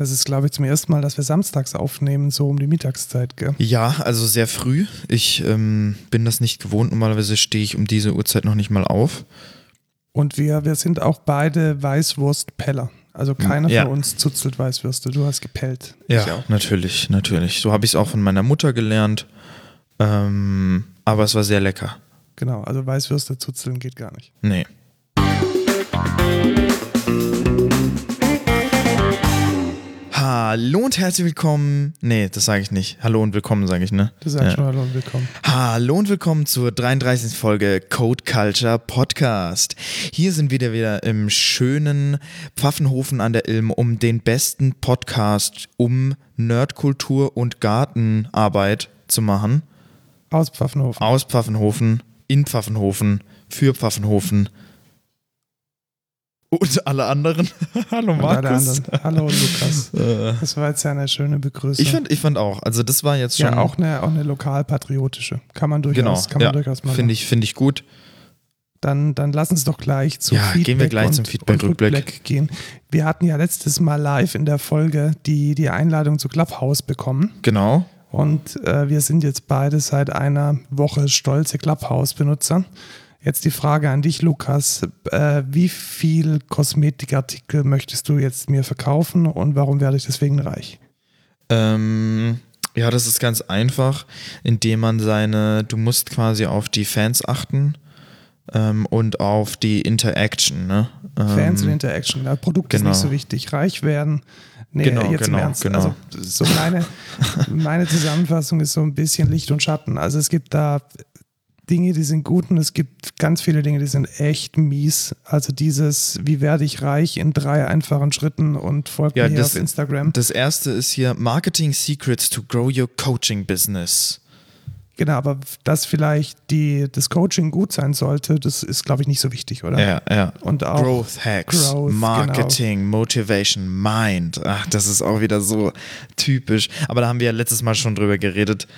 Das ist, glaube ich, zum ersten Mal, dass wir samstags aufnehmen, so um die Mittagszeit, gell? Ja, also sehr früh. Ich ähm, bin das nicht gewohnt. Normalerweise stehe ich um diese Uhrzeit noch nicht mal auf. Und wir, wir sind auch beide Weißwurstpeller. Also keiner Ja. von uns zuzelt Weißwürste. Du hast gepellt. Ja, natürlich, natürlich. So habe ich es auch von meiner Mutter gelernt. Ähm, aber es war sehr lecker. Genau, also Weißwürste zuzeln geht gar nicht. Nee. Hallo und herzlich willkommen. Nee, das sage ich nicht. Hallo und willkommen, sage ich, ne? Du sagst Ja. schon Hallo und Willkommen. Hallo und willkommen zur 33. Folge Code Culture Podcast. Hier sind wir wieder wieder im schönen Pfaffenhofen an der Ilm, um den besten Podcast um Nerdkultur und Gartenarbeit zu machen. Aus Pfaffenhofen. Aus Pfaffenhofen, in Pfaffenhofen, für Pfaffenhofen und alle anderen. Hallo Und Markus. anderen. Hallo Lukas. Äh, Das war jetzt ja eine schöne Begrüßung. Ich fand, ich fand auch, also das war jetzt schon. ja, auch eine, auch eine lokalpatriotische. Kann man durchaus, genau, kann man ja, durchaus mal finde ich, finde ich gut. Dann, dann lass uns doch gleich zu Ja, Feedback gehen wir gleich und, zum Feedback-Rückblick. gehen. Wir hatten ja letztes Mal live in der Folge die, die Einladung zu Clubhouse bekommen. Genau. Und äh, wir sind jetzt beide seit einer Woche stolze Clubhouse-Benutzer. Jetzt die Frage an dich, Lukas. Äh, wie viel Kosmetikartikel möchtest du jetzt mir verkaufen und warum werde ich deswegen reich? Ähm, ja, das ist ganz einfach, indem man seine, du musst quasi auf die Fans achten ähm, und auf die Interaction, ne? Fans und Ähm, Interaction. Ja, Produkt ist genau. nicht so wichtig. Reich werden. Nee, Genau, jetzt genau, im Ernst. genau. Also so meine, meine Zusammenfassung ist so ein bisschen Licht und Schatten. Also es gibt da Dinge, die sind gut und es gibt ganz viele Dinge, die sind echt mies. Also dieses, wie werde ich reich in drei einfachen Schritten und folgt Ja, mir hier das- auf Instagram. Das erste ist hier Marketing Secrets to Grow Your Coaching Business. Genau, aber dass vielleicht die, das Coaching gut sein sollte, das ist, glaube ich, nicht so wichtig, oder? Ja, ja. Und auch Growth Hacks, Growth, genau. Marketing, Motivation, Mind. Ach, das ist auch wieder so typisch. Aber da haben wir ja letztes Mal schon drüber geredet,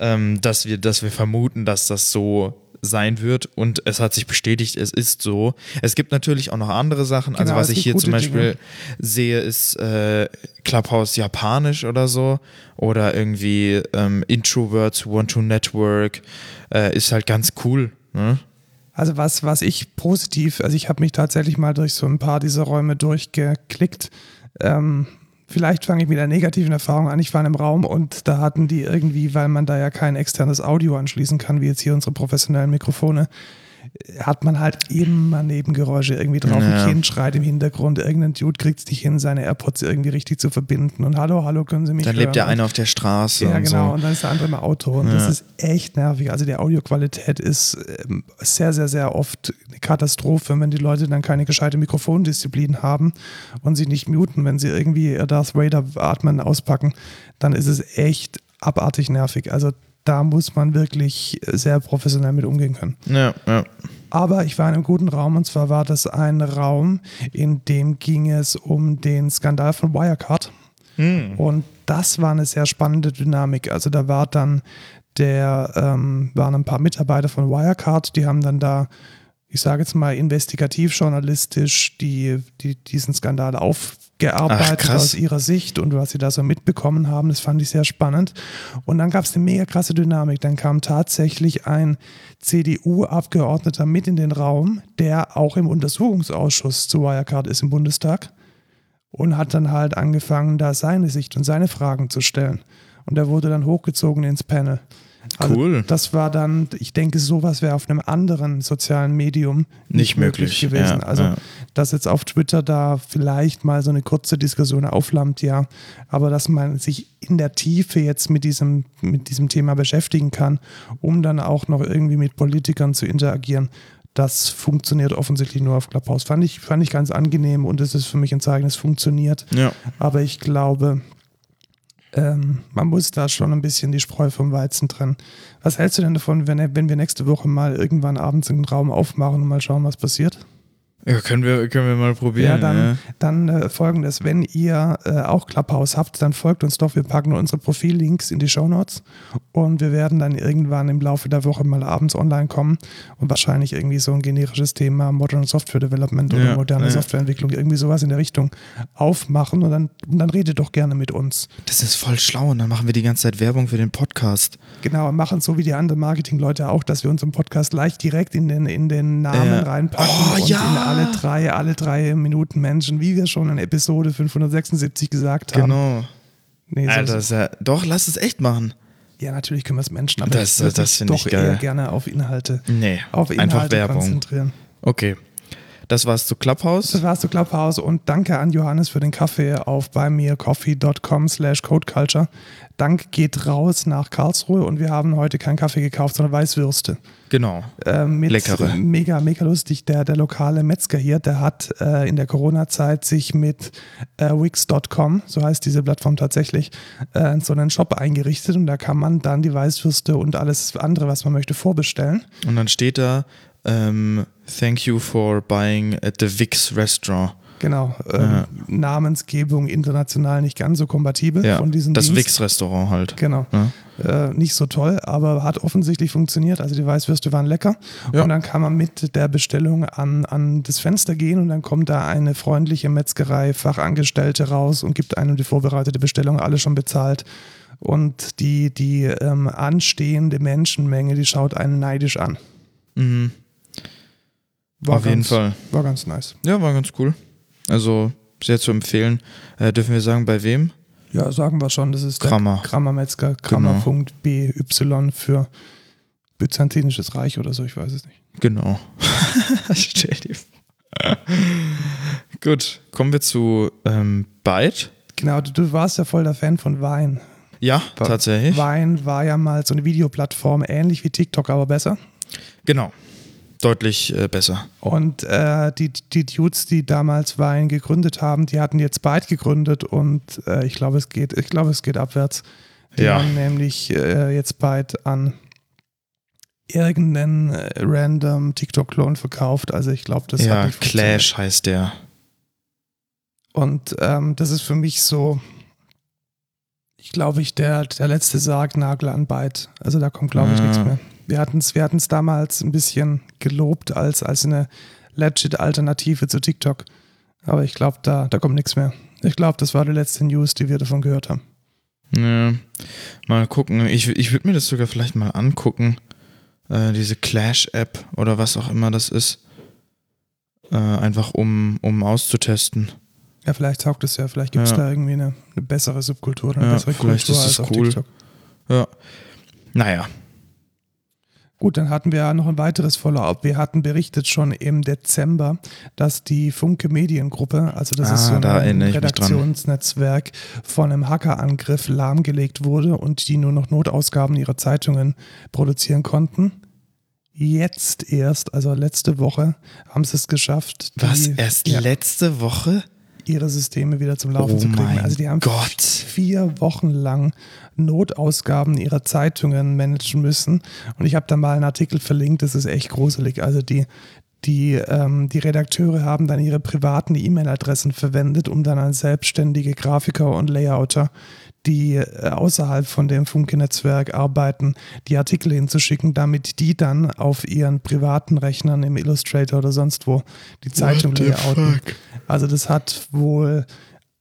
ähm, dass, wir, dass wir vermuten, dass das so sein wird und es hat sich bestätigt, es ist so. Es gibt natürlich auch noch andere Sachen. also Genau, was es ich hier zum Beispiel Dinge. sehe, ist äh, Clubhouse japanisch oder so oder irgendwie ähm, Introverts who want to network äh, ist halt ganz cool. Ne? Also was, was ich positiv, also ich habe mich tatsächlich mal durch so ein paar dieser Räume durchgeklickt. Ähm, vielleicht fange ich mit einer negativen Erfahrung an. Ich war in einem Raum und da hatten die irgendwie, weil man da ja kein externes Audio anschließen kann, wie jetzt hier unsere professionellen Mikrofone, hat man halt immer Nebengeräusche irgendwie drauf. Ja. Ein Kind schreit im Hintergrund, irgendein Dude kriegt es nicht hin, seine AirPods irgendwie richtig zu verbinden. Und hallo, hallo, können Sie mich Dann hören? lebt der eine auf der Straße ja, und genau. so. Und dann ist der andere im Auto. Und das Ja. ist echt nervig. Also die Audioqualität ist ähm, sehr, sehr, sehr oft eine Katastrophe, wenn die Leute dann keine gescheite Mikrofondisziplin haben und sie nicht muten, wenn sie irgendwie Darth Vader atmen auspacken, dann ist es echt abartig nervig. Also da muss man wirklich sehr professionell mit umgehen können. Ja, ja. Aber ich war in einem guten Raum und zwar war das ein Raum, in dem ging es um den Skandal von Wirecard. Und das war eine sehr spannende Dynamik. Also da war dann der, ähm, waren ein paar Mitarbeiter von Wirecard, die haben dann da, ich sage jetzt mal, investigativ journalistisch die, die, diesen Skandal Ach, aufgearbeitet krass. aus ihrer Sicht und was sie da so mitbekommen haben. Das fand ich sehr spannend. Und dann gab es eine mega krasse Dynamik. Dann kam tatsächlich ein CDU-Abgeordneter mit in den Raum, der auch im Untersuchungsausschuss zu Wirecard ist im Bundestag und hat dann halt angefangen, da seine Sicht und seine Fragen zu stellen. Und er wurde dann hochgezogen ins Panel. Also Cool. Das war dann, ich denke, sowas wäre auf einem anderen sozialen Medium Nicht möglich, gewesen. ja, also, ja. dass jetzt auf Twitter da vielleicht mal so eine kurze Diskussion aufflammt, ja. Aber dass man sich in der Tiefe jetzt mit diesem, mit diesem Thema beschäftigen kann, um dann auch noch irgendwie mit Politikern zu interagieren, das funktioniert offensichtlich nur auf Clubhouse. Fand ich, fand ich ganz angenehm und es ist für mich ein Zeichen, es funktioniert. Ja. Aber ich glaube, ähm, man muss da schon ein bisschen die Spreu vom Weizen trennen. Was hältst du denn davon, wenn, wenn wir nächste Woche mal irgendwann abends einen Raum aufmachen und mal schauen, was passiert? Ja, können wir, können wir mal probieren. Ja, dann, ja. dann äh, folgendes, wenn ihr äh, auch Clubhouse habt, dann folgt uns doch. Wir packen unsere Profillinks in die Shownotes und wir werden dann irgendwann im Laufe der Woche mal abends online kommen und wahrscheinlich irgendwie so ein generisches Thema Modern Software Development oder Ja, moderne. Softwareentwicklung, irgendwie sowas in der Richtung aufmachen und dann, und dann redet doch gerne mit uns. Das ist voll schlau und dann machen wir die ganze Zeit Werbung für den Podcast. Genau, und machen so wie die anderen Marketingleute auch, dass wir unseren Podcast leicht direkt in den, in den Namen reinpacken Oh, ja. Alle drei, alle drei Minuten Menschen, wie wir schon in Episode 576 gesagt haben. Genau. Nee, Alter, ist ja, doch, lass es echt machen. Ja, natürlich können wir es Menschen, aber Das- ich das ich doch geil. eher gerne auf Inhalte, Nee, auf Inhalte einfach Werbung. konzentrieren. Okay. Das war's zu Clubhouse. Das war's zu Clubhouse und danke an Johannes für den Kaffee auf buymeacoffee.com slash codeculture. Dank geht raus nach Karlsruhe und wir haben heute keinen Kaffee gekauft, sondern Weißwürste. Genau. Äh, Leckere. Mega, mega lustig. Der, der lokale Metzger hier, der hat äh, in der Corona-Zeit sich mit äh, Wix.com, so heißt diese Plattform tatsächlich, äh, so einen Shop eingerichtet und da kann man dann die Weißwürste und alles andere, was man möchte, vorbestellen. Und dann steht da, ähm, thank you for buying at the Vix Restaurant. Genau, ähm, Namensgebung international nicht ganz so kompatibel Ja, von diesem das Dienst. Vix Restaurant halt. Genau. Ja. Äh, nicht so toll, aber hat offensichtlich funktioniert. Also die Weißwürste waren lecker. Und dann kann man mit der Bestellung an, an das Fenster gehen und dann kommt da eine freundliche Metzgerei-Fachangestellte raus und gibt einem die vorbereitete Bestellung, alle schon bezahlt. Und die, die ähm, anstehende Menschenmenge, die schaut einen neidisch an. Mhm. War Auf jeden ganz, Fall. War ganz nice. Ja, war ganz cool. Also sehr zu empfehlen. Äh, dürfen wir sagen, bei wem? Ja, sagen wir schon, das ist Krammer. der Krammer Metzger, Krammer.by für Byzantinisches Reich oder so, ich weiß es nicht. Genau. Stell dir vor. Gut, kommen wir zu ähm, Byte. Genau, du, du warst ja voll der Fan von Vine. Ja, tatsächlich. Vine war ja mal so eine Videoplattform, ähnlich wie TikTok, aber besser. Genau. Deutlich äh, besser. Und äh, die, die Dudes, die damals Vine gegründet haben, die hatten jetzt Byte gegründet und äh, ich glaube, es geht, ich glaube, es geht abwärts. Die Ja. haben nämlich äh, jetzt Byte an irgendeinen äh, random TikTok-Klon verkauft. Also ich glaube, das hat ja, nicht funktioniert. Clash heißt der. Und ähm, das ist für mich so, ich glaube, ich der, der letzte Sargnagel an Byte. Also da kommt, glaube ich, Ah. nichts mehr. Wir hatten es wir hatten's damals ein bisschen gelobt als, als eine legit Alternative zu TikTok. Aber ich glaube, da, da kommt nichts mehr. Ich glaube, das war die letzte News, die wir davon gehört haben. Ja, mal gucken. Ich, ich würde mir das sogar vielleicht mal angucken. Äh, diese Clash-App oder was auch immer das ist. Äh, einfach um, um auszutesten. Ja, vielleicht taugt es ja. Vielleicht gibt es Ja. da irgendwie eine, eine bessere Subkultur oder eine Ja, bessere vielleicht Kultur ist als auf cool. TikTok. Ja. Naja. Gut, dann hatten wir ja noch ein weiteres Follow-up. Wir hatten berichtet schon im Dezember, dass die Funke Mediengruppe, also das ist Ah, so da ein dran. Redaktionsnetzwerk, von einem Hackerangriff lahmgelegt wurde und die nur noch Notausgaben ihrer Zeitungen produzieren konnten. Jetzt erst, also letzte Woche, haben sie es geschafft, Was? Erst ja, letzte Woche? Ihre Systeme wieder zum Laufen Oh zu kriegen. Also die haben Gott. vier Wochen lang Notausgaben ihrer Zeitungen managen müssen. Und ich habe da mal einen Artikel verlinkt, das ist echt gruselig. Also die, die, ähm, die Redakteure haben dann ihre privaten E-Mail-Adressen verwendet, um dann an selbstständige Grafiker und Layouter, die äh, außerhalb von dem Funke-Netzwerk arbeiten, die Artikel hinzuschicken, damit die dann auf ihren privaten Rechnern im Illustrator oder sonst wo die Zeitung layouten. fuck? Also das hat wohl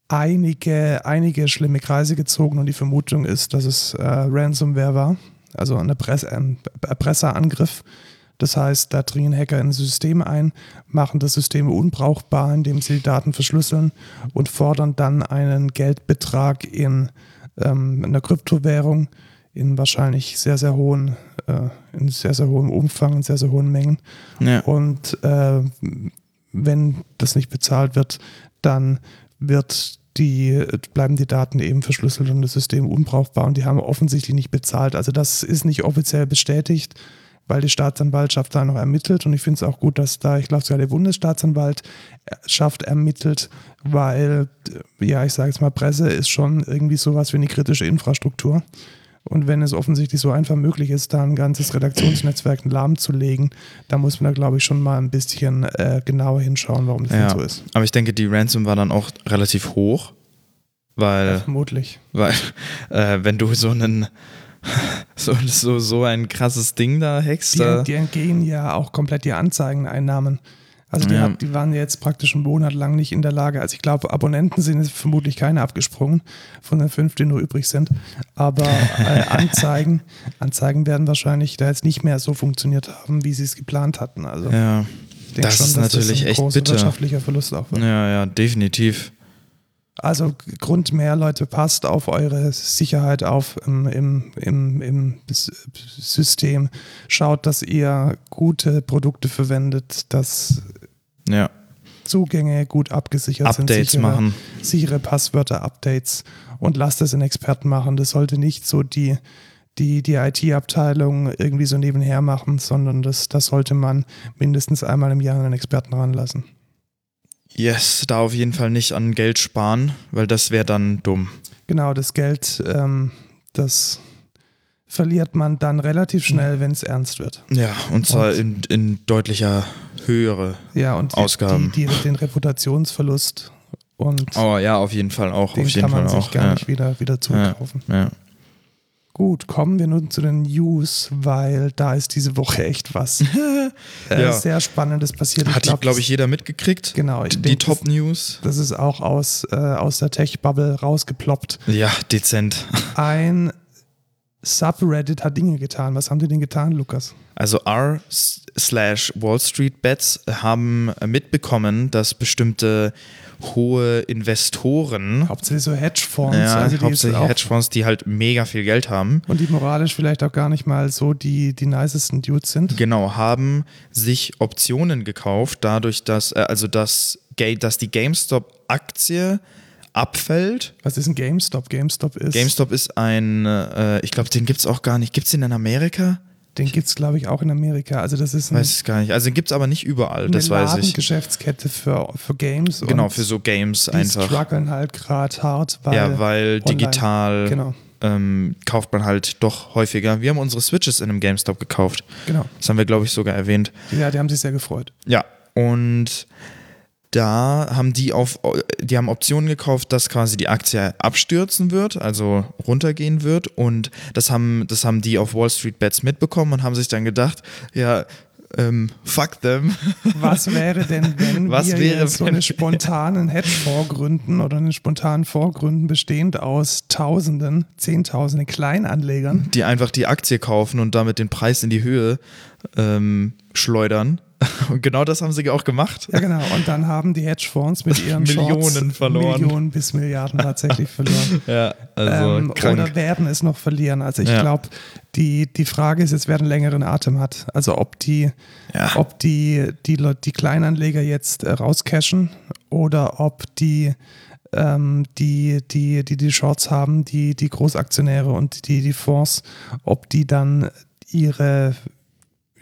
einige, einige schlimme Kreise gezogen und die Vermutung ist, dass es äh, Ransomware war, also ein, Erpress ein Erpresserangriff. Das heißt, da dringen Hacker in ein System ein, machen das System unbrauchbar, indem sie die Daten verschlüsseln und fordern dann einen Geldbetrag in ähm, einer Kryptowährung in wahrscheinlich sehr, sehr hohen, äh, in sehr, sehr hohem Umfang und sehr, sehr hohen Mengen. Ja. Und äh, wenn das nicht bezahlt wird, dann wird die, bleiben die Daten eben verschlüsselt und das System unbrauchbar und die haben offensichtlich nicht bezahlt. Also das ist nicht offiziell bestätigt, weil die Staatsanwaltschaft da noch ermittelt und ich finde es auch gut, dass da, ich glaube sogar der Bundesstaatsanwaltschaft ermittelt, weil, äh, ja, ich sage jetzt mal, Presse ist schon irgendwie sowas wie eine kritische Infrastruktur Und wenn es offensichtlich so einfach möglich ist, da ein ganzes Redaktionsnetzwerk lahmzulegen, dann muss man da, glaube ich, schon mal ein bisschen äh, genauer hinschauen, warum das Ja. so ist. Aber ich denke, die Ransom war dann auch relativ hoch, weil, Vermutlich. weil äh, wenn du so einen so, so, so ein krasses Ding da hackst, Die, da, die entgehen ja auch komplett die Anzeigeneinnahmen. Also die, Ja. hat, die waren jetzt praktisch einen Monat lang nicht in der Lage. Also ich glaube, Abonnenten sind jetzt vermutlich keine abgesprungen von den fünf, die nur übrig sind. Aber äh, Anzeigen, Anzeigen werden wahrscheinlich da jetzt nicht mehr so funktioniert haben, wie sie es geplant hatten. Also ja, das schon, ist natürlich das ein echt großer bitter. wirtschaftlicher Verlust auch wird. ja, ja, definitiv. Also Grund mehr, Leute, passt auf eure Sicherheit auf im, im, im, im System. Schaut, dass ihr gute Produkte verwendet, dass Ja, Zugänge gut abgesichert Updates sind. sichere- machen. Sichere Passwörter, Updates und lasst es in Experten machen. Das sollte nicht so die, die, die IT-Abteilung irgendwie so nebenher machen, sondern das, das sollte man mindestens einmal im Jahr einen Experten ranlassen. Yes, da auf jeden Fall nicht an Geld sparen, weil das wäre dann dumm. Genau, das Geld, ähm, das verliert man dann relativ schnell, wenn es ernst wird. Ja, und zwar Und- in, in deutlicher Höhere. Ja, und Ausgaben. Die, die, den Reputationsverlust und Oh ja, auf jeden Fall auch. den auf jeden kann man Fall sich auch. gar ja. nicht wieder, wieder zurückkaufen. Ja. Gut, kommen wir nun zu den News, weil da ist diese Woche echt was äh, Ja. sehr Spannendes passiert. Hat, glaub, glaube ich, das- jeder mitgekriegt. Genau, ich Die, die das- Top-News. Das ist auch aus, äh, aus der Tech-Bubble rausgeploppt. Ja, dezent. Ein Subreddit hat Dinge getan. Was haben die denn getan, Lukas? Also R slash Wall Street Bets haben mitbekommen, dass bestimmte hohe Investoren, Hauptsächlich so Hedgefonds. ja, also die hauptsächlich Hedgefonds, die halt mega viel Geld haben, Und die moralisch vielleicht auch gar nicht mal so die, die nicesten Dudes sind. genau, haben sich Optionen gekauft, dadurch, dass, äh, also dass, dass die GameStop-Aktie abfällt. Was ist ein GameStop? GameStop ist. GameStop ist ein, äh, ich glaube, den gibt es auch gar nicht. Gibt es den in Amerika? Den gibt es, glaube ich, auch in Amerika. Also, das ist ein, Weiß ich gar nicht. Also den gibt es aber nicht überall, das weiß ich. Ladengeschäftskette für, für Games. Genau, für so Games Die einfach. strugglen halt gerade hart, weil. ja, weil online- digital Genau, ähm, kauft man halt doch häufiger. Wir haben unsere Switches in einem GameStop gekauft. genau. Das haben wir, glaube ich, sogar erwähnt. Ja, die haben sich sehr gefreut. Ja, und da haben die auf, die haben Optionen gekauft, dass quasi die Aktie abstürzen wird, also runtergehen wird. Und das haben, das haben die auf Wall Street Bets mitbekommen und haben sich dann gedacht, ja, ähm, fuck them. Was wäre denn, wenn Was wir wäre, jetzt so einen spontanen Hedgefonds gründen oder einen spontanen Fonds gründen, bestehend aus Tausenden, Zehntausenden Kleinanlegern? Die einfach die Aktie kaufen und damit den Preis in die Höhe ähm, schleudern. Und genau das haben sie auch gemacht. Ja, genau. Und dann haben die Hedgefonds mit ihren Millionen Shorts verloren. Millionen bis Milliarden tatsächlich verloren. Ja, also ähm, krank. oder werden es noch verlieren. Also ich Ja. glaube, die, die Frage ist jetzt, wer einen längeren Atem hat. Also ob die, Ja. ob die, die, Leute, die Kleinanleger jetzt äh, rauscashen oder ob die, ähm, die, die, die die Shorts haben, die, die Großaktionäre und die, die Fonds, ob die dann ihre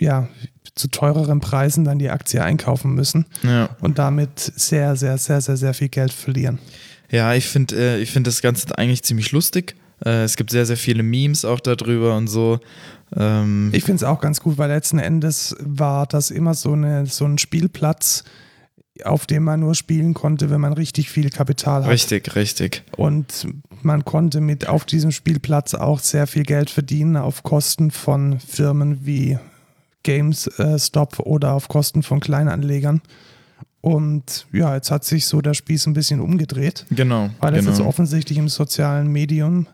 ja, zu teureren Preisen dann die Aktie einkaufen müssen ja. und damit sehr, sehr, sehr, sehr, sehr viel Geld verlieren. Ja, ich finde äh, ich find das Ganze eigentlich ziemlich lustig. Äh, es gibt sehr, sehr viele Memes auch darüber und so. Ähm, Ich finde es auch ganz gut, weil letzten Endes war das immer so, eine, so ein Spielplatz, auf dem man nur spielen konnte, wenn man richtig viel Kapital hat. richtig, richtig. Und man konnte mit auf diesem Spielplatz auch sehr viel Geld verdienen auf Kosten von Firmen wie GameStop oder auf Kosten von Kleinanlegern. Und ja, jetzt hat sich so der Spieß ein bisschen umgedreht, Genau. weil es genau. jetzt offensichtlich im sozialen Medium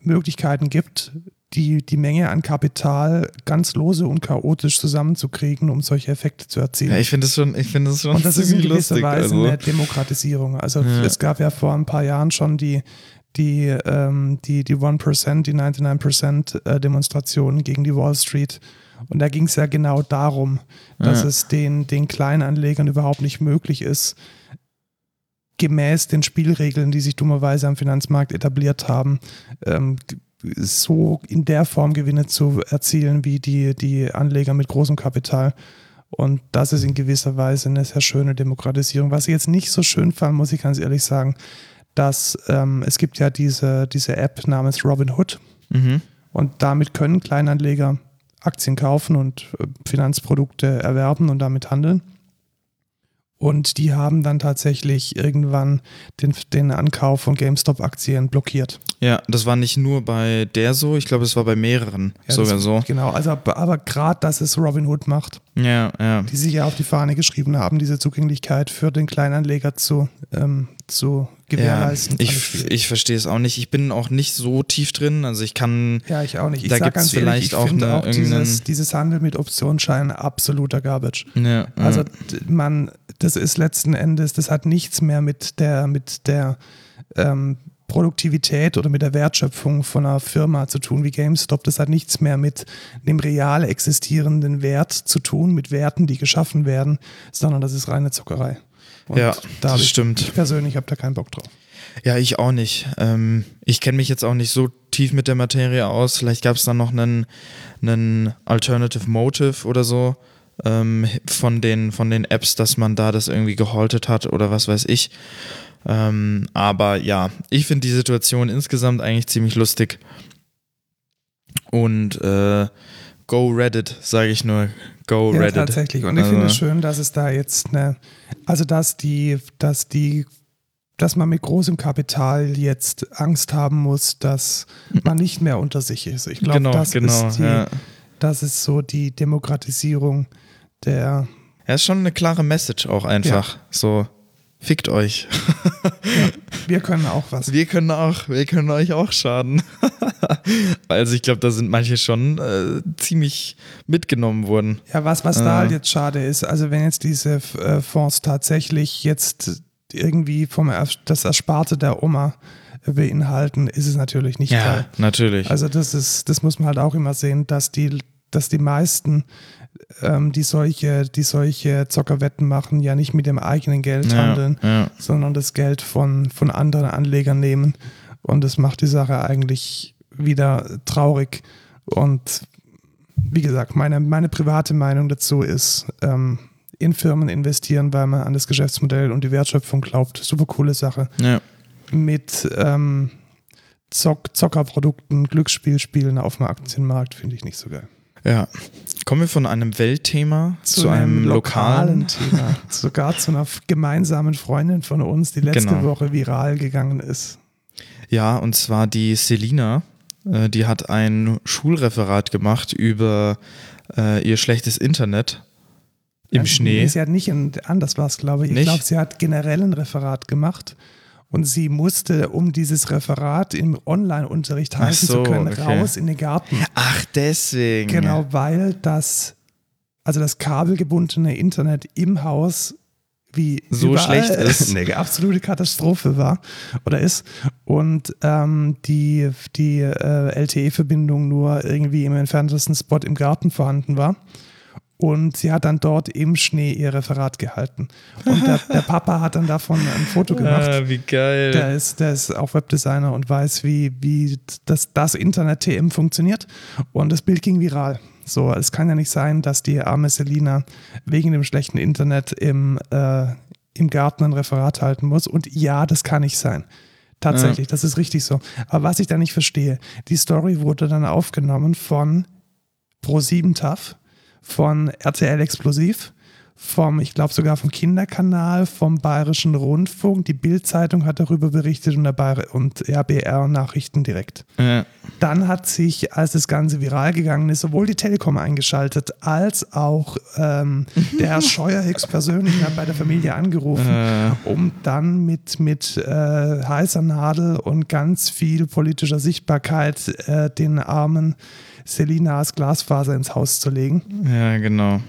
Möglichkeiten gibt, die, die Menge an Kapital ganz lose und chaotisch zusammenzukriegen, um solche Effekte zu erzielen. ja, ich finde das schon, ich finde das schon Und das ist in gewisser lustig. Weise also. eine Demokratisierung. Also Ja. es gab ja vor ein paar Jahren schon die, die, ähm, die, die 1%, die 99% äh, Demonstrationen gegen die Wall Street. Und da ging es ja genau darum, dass Ja. es den, den Kleinanlegern überhaupt nicht möglich ist, gemäß den Spielregeln, die sich dummerweise am Finanzmarkt etabliert haben, ähm, so in der Form Gewinne zu erzielen wie die, die Anleger mit großem Kapital. Und das ist in gewisser Weise eine sehr schöne Demokratisierung. Was ich jetzt nicht so schön fand, muss ich ganz ehrlich sagen, dass ähm, es gibt ja diese, diese App namens Robinhood. Mhm. Und damit können Kleinanleger Aktien kaufen und äh, Finanzprodukte erwerben und damit handeln. Und die haben dann tatsächlich irgendwann den, den Ankauf von GameStop-Aktien blockiert. Ja, das war nicht nur bei der so, ich glaube, es war bei mehreren Ja, sogar das, so. Genau, also aber, gerade, dass es Robinhood macht, Ja, ja. die sich ja auf die Fahne geschrieben haben, diese Zugänglichkeit für den Kleinanleger zu, ähm, zu gewährleisten. fand ich, ich verstehe es auch nicht. Ich bin auch nicht so tief drin. Also ich kann, ja, ich auch nicht. Ich da ganz ehrlich, vielleicht ich auch eine- auch dieses, dieses Handel mit Optionsscheinen absoluter Garbage. ja, Also ja. man, das ist letzten Endes, das hat nichts mehr mit der, mit der ähm, Produktivität oder mit der Wertschöpfung von einer Firma zu tun wie GameStop. Das hat nichts mehr mit dem real existierenden Wert zu tun, mit Werten, die geschaffen werden, sondern das ist reine Zuckerei. Und Ja, da das ich, stimmt. Ich persönlich habe da keinen Bock drauf. Ja, ich auch nicht. Ähm, ich kenne mich jetzt auch nicht so tief mit der Materie aus. Vielleicht gab es da noch einen, einen Alternative Motive oder so ähm, von, den, von den Apps, dass man da das irgendwie gehaltet hat oder was weiß ich. Ähm, aber ja, ich finde die Situation insgesamt eigentlich ziemlich lustig. Und äh, go Reddit, sage ich nur. Go Ja, Reddit. tatsächlich. Und ich Also- finde es schön, dass es da jetzt eine, also dass die, dass die, dass man mit großem Kapital jetzt Angst haben muss, dass man nicht mehr unter sich ist. Ich glaube, Genau, das, genau, ist die, ja. das ist so die Demokratisierung der. Ja, ist schon eine klare Message auch einfach. So, fickt euch. Wir können auch was. Wir können auch, wir können euch auch schaden. also ich glaube, da sind manche schon äh, ziemlich mitgenommen worden. Ja, was, was Äh. da halt jetzt schade ist, also wenn jetzt diese äh, Fonds tatsächlich jetzt irgendwie vom Ers- das Ersparte der Oma beinhalten, ist es natürlich nicht geil. natürlich. Also das ist, das muss man halt auch immer sehen, dass die, dass die meisten, ähm, die solche, die solche Zockerwetten machen, ja nicht mit dem eigenen Geld ja, handeln, ja. sondern das Geld von, von anderen Anlegern nehmen. Und das macht die Sache eigentlich wieder traurig. Und wie gesagt, meine, meine private Meinung dazu ist, ähm, in Firmen investieren, weil man an das Geschäftsmodell und die Wertschöpfung glaubt. Super coole Sache ja. mit ähm, Zock Zockerprodukten, Glücksspielspielen auf dem Aktienmarkt finde ich nicht so geil. Ja. Kommen wir von einem Weltthema zu, einem lokalen. Thema. Sogar zu einer gemeinsamen Freundin von uns, die letzte Genau. Woche viral gegangen ist. Ja, und zwar die Selina. Äh, die hat ein Schulreferat gemacht über äh, ihr schlechtes Internet im Schnee. Nee, sie hat nicht, ein, anders war es, glaube ich. Ich glaube, sie hat generell ein Referat gemacht und sie musste, um dieses Referat im Online-Unterricht halten so, zu können, okay. raus in den Garten. Ach, deswegen. Genau, weil das, also das kabelgebundene Internet im Haus wie So schlecht ist. eine absolute Katastrophe war oder ist und ähm, die, die äh, LTE-Verbindung nur irgendwie im entferntesten Spot im Garten vorhanden war. Und sie hat dann dort im Schnee ihr Referat gehalten. Und der, der Papa hat dann davon ein Foto gemacht. Ah, wie geil. Der ist, der ist auch Webdesigner und weiß, wie, wie das, das Internet-TM funktioniert. Und das Bild ging viral. So, es kann ja nicht sein, dass die arme Selina wegen dem schlechten Internet im, äh, im Garten ein Referat halten muss. Und ja, das kann nicht sein. Tatsächlich, das ist richtig so. Aber was ich da nicht verstehe, die Story wurde dann aufgenommen von Pro7 TAF, von RTL Explosiv, vom, ich glaube sogar vom Kinderkanal, vom Bayerischen Rundfunk. Die Bild-Zeitung hat darüber berichtet und, der Bayer und RBR Nachrichten direkt. ja. Dann hat sich, als das Ganze viral gegangen ist, sowohl die Telekom eingeschaltet, als auch ähm, der Herr Scheuer höchstpersönlich hat bei der Familie angerufen, Äh, um dann mit, mit äh, heißer Nadel und ganz viel politischer Sichtbarkeit äh, den armen Selinas Glasfaser ins Haus zu legen. ja, genau.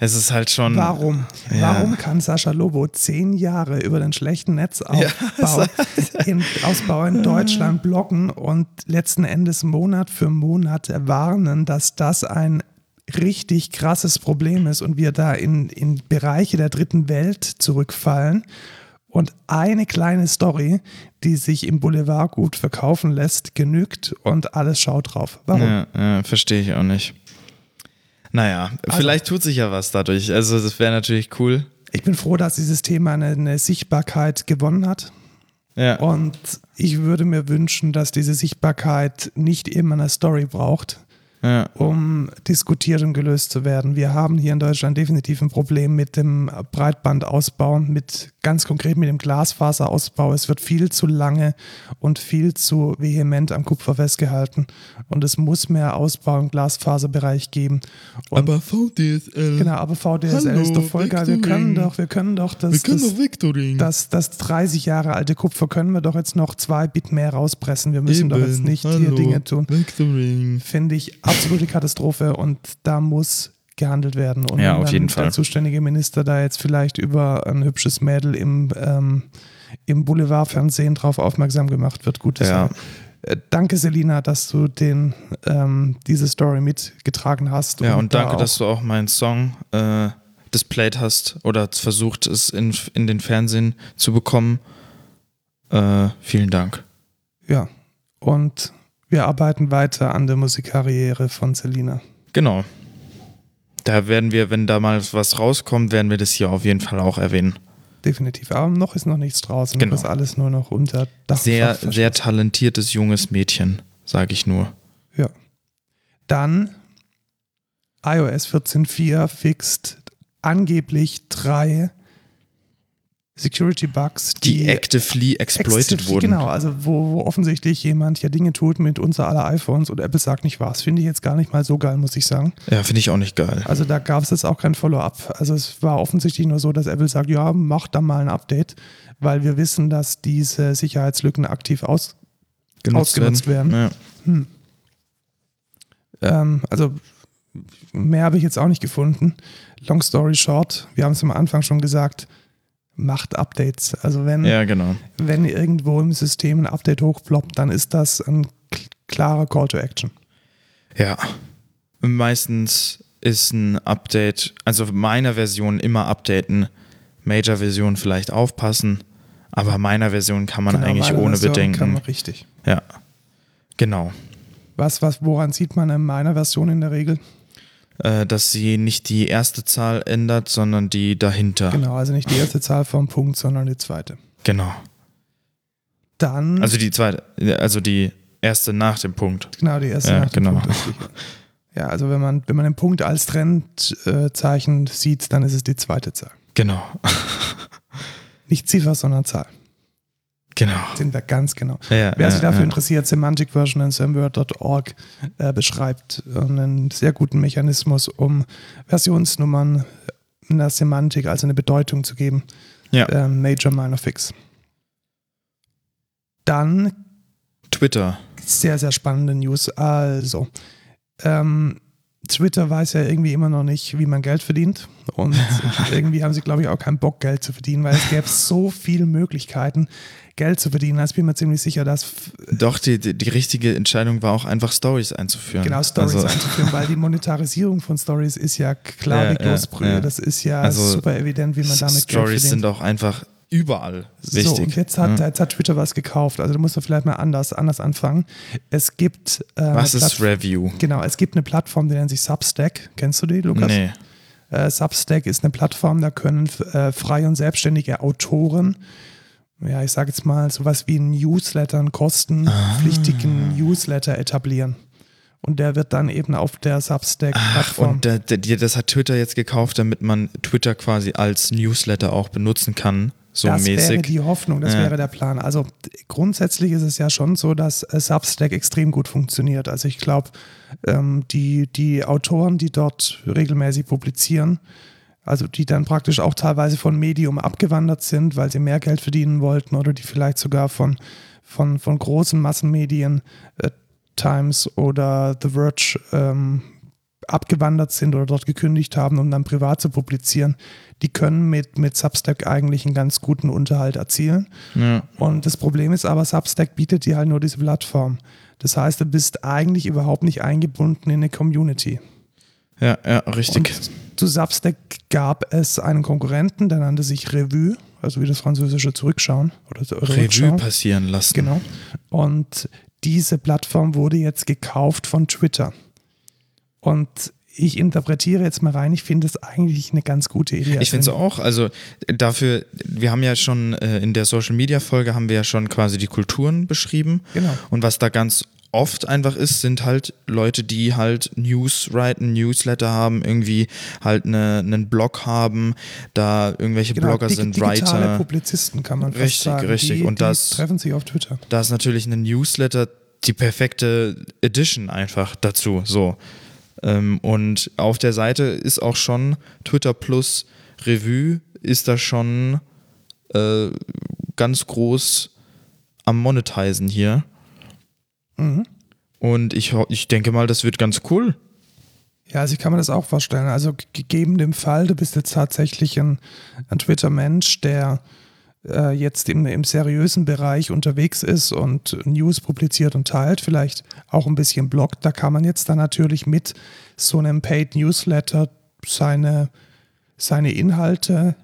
Es ist halt schon. Warum? Ja. Warum kann Sascha Lobo zehn Jahre über den schlechten Netzausbau in, Ausbau in Deutschland bloggen und letzten Endes Monat für Monat warnen, dass das ein richtig krasses Problem ist und wir da in, in Bereiche der dritten Welt zurückfallen? Und eine kleine Story, die sich im Boulevard gut verkaufen lässt, genügt und alles schaut drauf. Warum? Ja, ja, verstehe ich auch nicht. Naja, Also vielleicht tut sich ja was dadurch. Also, das wäre natürlich cool. Ich bin froh, dass dieses Thema eine, eine Sichtbarkeit gewonnen hat. Ja. Und ich würde mir wünschen, dass diese Sichtbarkeit nicht immer eine Story braucht, Ja. um diskutiert und gelöst zu werden. Wir haben hier in Deutschland definitiv ein Problem mit dem Breitbandausbau, mit ganz konkret mit dem Glasfaserausbau. Es wird viel zu lange und viel zu vehement am Kupfer festgehalten. Und es muss mehr Ausbau im Glasfaserbereich geben. Und VDSL. genau, aber VDSL Hallo, ist doch voll geil. Wir können doch, wir können doch das, das, Vectoring. das, das 30 Jahre alte Kupfer können wir doch jetzt noch zwei Bit mehr rauspressen. Wir müssen doch jetzt nicht hier Dinge tun. Vectoring. Finde ich absolute Katastrophe und da muss gehandelt werden. Und Ja, auf jeden der Fall. zuständige Minister da jetzt vielleicht über ein hübsches Mädel im, ähm, im Boulevardfernsehen drauf aufmerksam gemacht wird, gute Ja. Äh, Danke, Selina, dass du den, ähm, diese Story mitgetragen hast. Ja, und da danke, auch- dass du auch meinen Song äh, displayed hast oder versucht, es in, in den Fernsehen zu bekommen. Äh, vielen Dank. Ja, und wir arbeiten weiter an der Musikkarriere von Selina. Genau. Da werden wir, wenn da mal was rauskommt, werden wir das hier auf jeden Fall auch erwähnen. Definitiv. Aber noch ist noch nichts draußen. Genau. Noch ist alles nur noch unter Dach. Sehr, sehr talentiertes junges Mädchen, sage ich nur. Ja. Dann iOS 14.4 fixt angeblich drei Security Bugs, Die, die, actively exploited exzessiv- wurden. Genau, also wo, wo offensichtlich jemand hier Dinge tut mit unser aller iPhones und Apple sagt nicht was. Finde ich jetzt gar nicht mal so geil, muss ich sagen. Ja, finde ich auch nicht geil. Also da gab es jetzt auch kein Follow-up. Also es war offensichtlich nur so, dass Apple sagt, ja, mach da mal ein Update, weil wir wissen, dass diese Sicherheitslücken aktiv aus, ausgenutzt werden. Ja. Ähm, also mehr habe ich jetzt auch nicht gefunden. Long story short, wir haben es am Anfang schon gesagt, macht Updates. Also wenn, ja, genau. wenn irgendwo im System ein Update hochploppt, dann ist das ein klarer Call to Action. Ja. Meistens ist ein Update, also meiner Version immer updaten, Major-Version vielleicht aufpassen, aber meiner Version kann man Genau, eigentlich ohne Version Kann Bedenken. man richtig. Ja. Genau. Was, was, woran sieht man in meiner Version in der Regel? Äh, dass sie nicht die erste Zahl ändert, sondern die dahinter. Genau, also nicht die erste Zahl vom Punkt, sondern die zweite. Genau. Dann, Also die zweite, also die erste nach dem Punkt. genau, die erste Ja, nach dem genau. Punkt. Ja, also wenn man, wenn man den Punkt als Trennzeichen sieht, dann ist es die zweite Zahl. Genau. Nicht Ziffer, sondern Zahl. Genau. Sind wir ganz genau. Ja, Wer sich dafür interessiert, Semantic Version in Semword.org äh, beschreibt einen sehr guten Mechanismus, um Versionsnummern einer Semantik, also eine Bedeutung zu geben. Ja. Ähm, Major, Minor, Fix. Dann Twitter. sehr, sehr spannende News. Also, ähm, Twitter weiß ja irgendwie immer noch nicht, wie man Geld verdient. Und irgendwie haben sie, glaube ich, auch keinen Bock, Geld zu verdienen, weil es gäbe so viele Möglichkeiten, Geld zu verdienen. Also ich bin mir ziemlich sicher, dass Doch, die, die, die richtige Entscheidung war auch einfach Stories einzuführen. genau Stories also, einzuführen, weil die Monetarisierung von Stories ist ja klar Ja, wie Kloßbrühe. ja, ja. Das ist ja Also, super evident, wie man damit Geld Stories verdient. sind auch einfach überall wichtig. So, und jetzt hat, Ja. jetzt hat Twitter was gekauft. Also du musst du vielleicht mal anders, anders anfangen. Es gibt äh, Was ist Platt- Review? Genau, es gibt eine Plattform, die nennt sich Substack. Kennst du die, Lukas? Nee. Äh, Substack ist eine Plattform, da können äh, freie und selbstständige Autoren, ja, ich sage jetzt mal, sowas wie einen Newsletter, einen kostenpflichtigen Newsletter etablieren. Und der wird dann eben auf der Substack-Plattform. und der, der, das hat Twitter jetzt gekauft, damit man Twitter quasi als Newsletter auch benutzen kann. So das wäre mäßig. die Hoffnung, das Ja. wäre der Plan. Also grundsätzlich ist es ja schon so, dass äh, Substack extrem gut funktioniert. Also ich glaube, ähm, die, die Autoren, die dort regelmäßig publizieren, also die dann praktisch auch teilweise von Medium abgewandert sind, weil sie mehr Geld verdienen wollten oder die vielleicht sogar von, von, von großen Massenmedien, äh, Times oder The Verge, ähm, abgewandert sind oder dort gekündigt haben, um dann privat zu publizieren, die können mit, mit Substack eigentlich einen ganz guten Unterhalt erzielen. ja. Und das Problem ist aber, Substack bietet dir halt nur diese Plattform. Das heißt, du bist eigentlich überhaupt nicht eingebunden in eine Community. ja, ja, richtig. Und zu Substack gab es einen Konkurrenten, der nannte sich Revue, also wie das französische Zurückschauen oder, Revue passieren lassen. Genau. Und diese Plattform wurde jetzt gekauft von Twitter. Und ich interpretiere jetzt mal rein, ich finde es eigentlich eine ganz gute Idee. Ich finde es auch. Also dafür, wir haben ja schon äh, in der Social Media Folge haben wir ja schon quasi die Kulturen beschrieben. Genau. Und was da ganz oft einfach ist, sind halt Leute, die halt News writen, Newsletter haben, irgendwie halt eine, einen Blog haben, da irgendwelche genau, Blogger sind, Writer. Publizisten kann man fast Richtig, sagen. richtig. Die, Und das- treffen sich auf Twitter. Da ist natürlich ein Newsletter die perfekte Edition einfach dazu. So. Ähm, und auf der Seite ist auch schon Twitter Plus Revue ist da schon äh, ganz groß am Monetizen hier. Mhm. Und ich, ich denke mal, das wird ganz cool. Ja, also ich kann mir das auch vorstellen. Also gegeben dem Fall, du bist jetzt tatsächlich ein, ein Twitter-Mensch, der äh, jetzt im, im seriösen Bereich unterwegs ist und News publiziert und teilt, vielleicht auch ein bisschen bloggt, da kann man jetzt dann natürlich mit so einem Paid Newsletter seine, seine Inhalte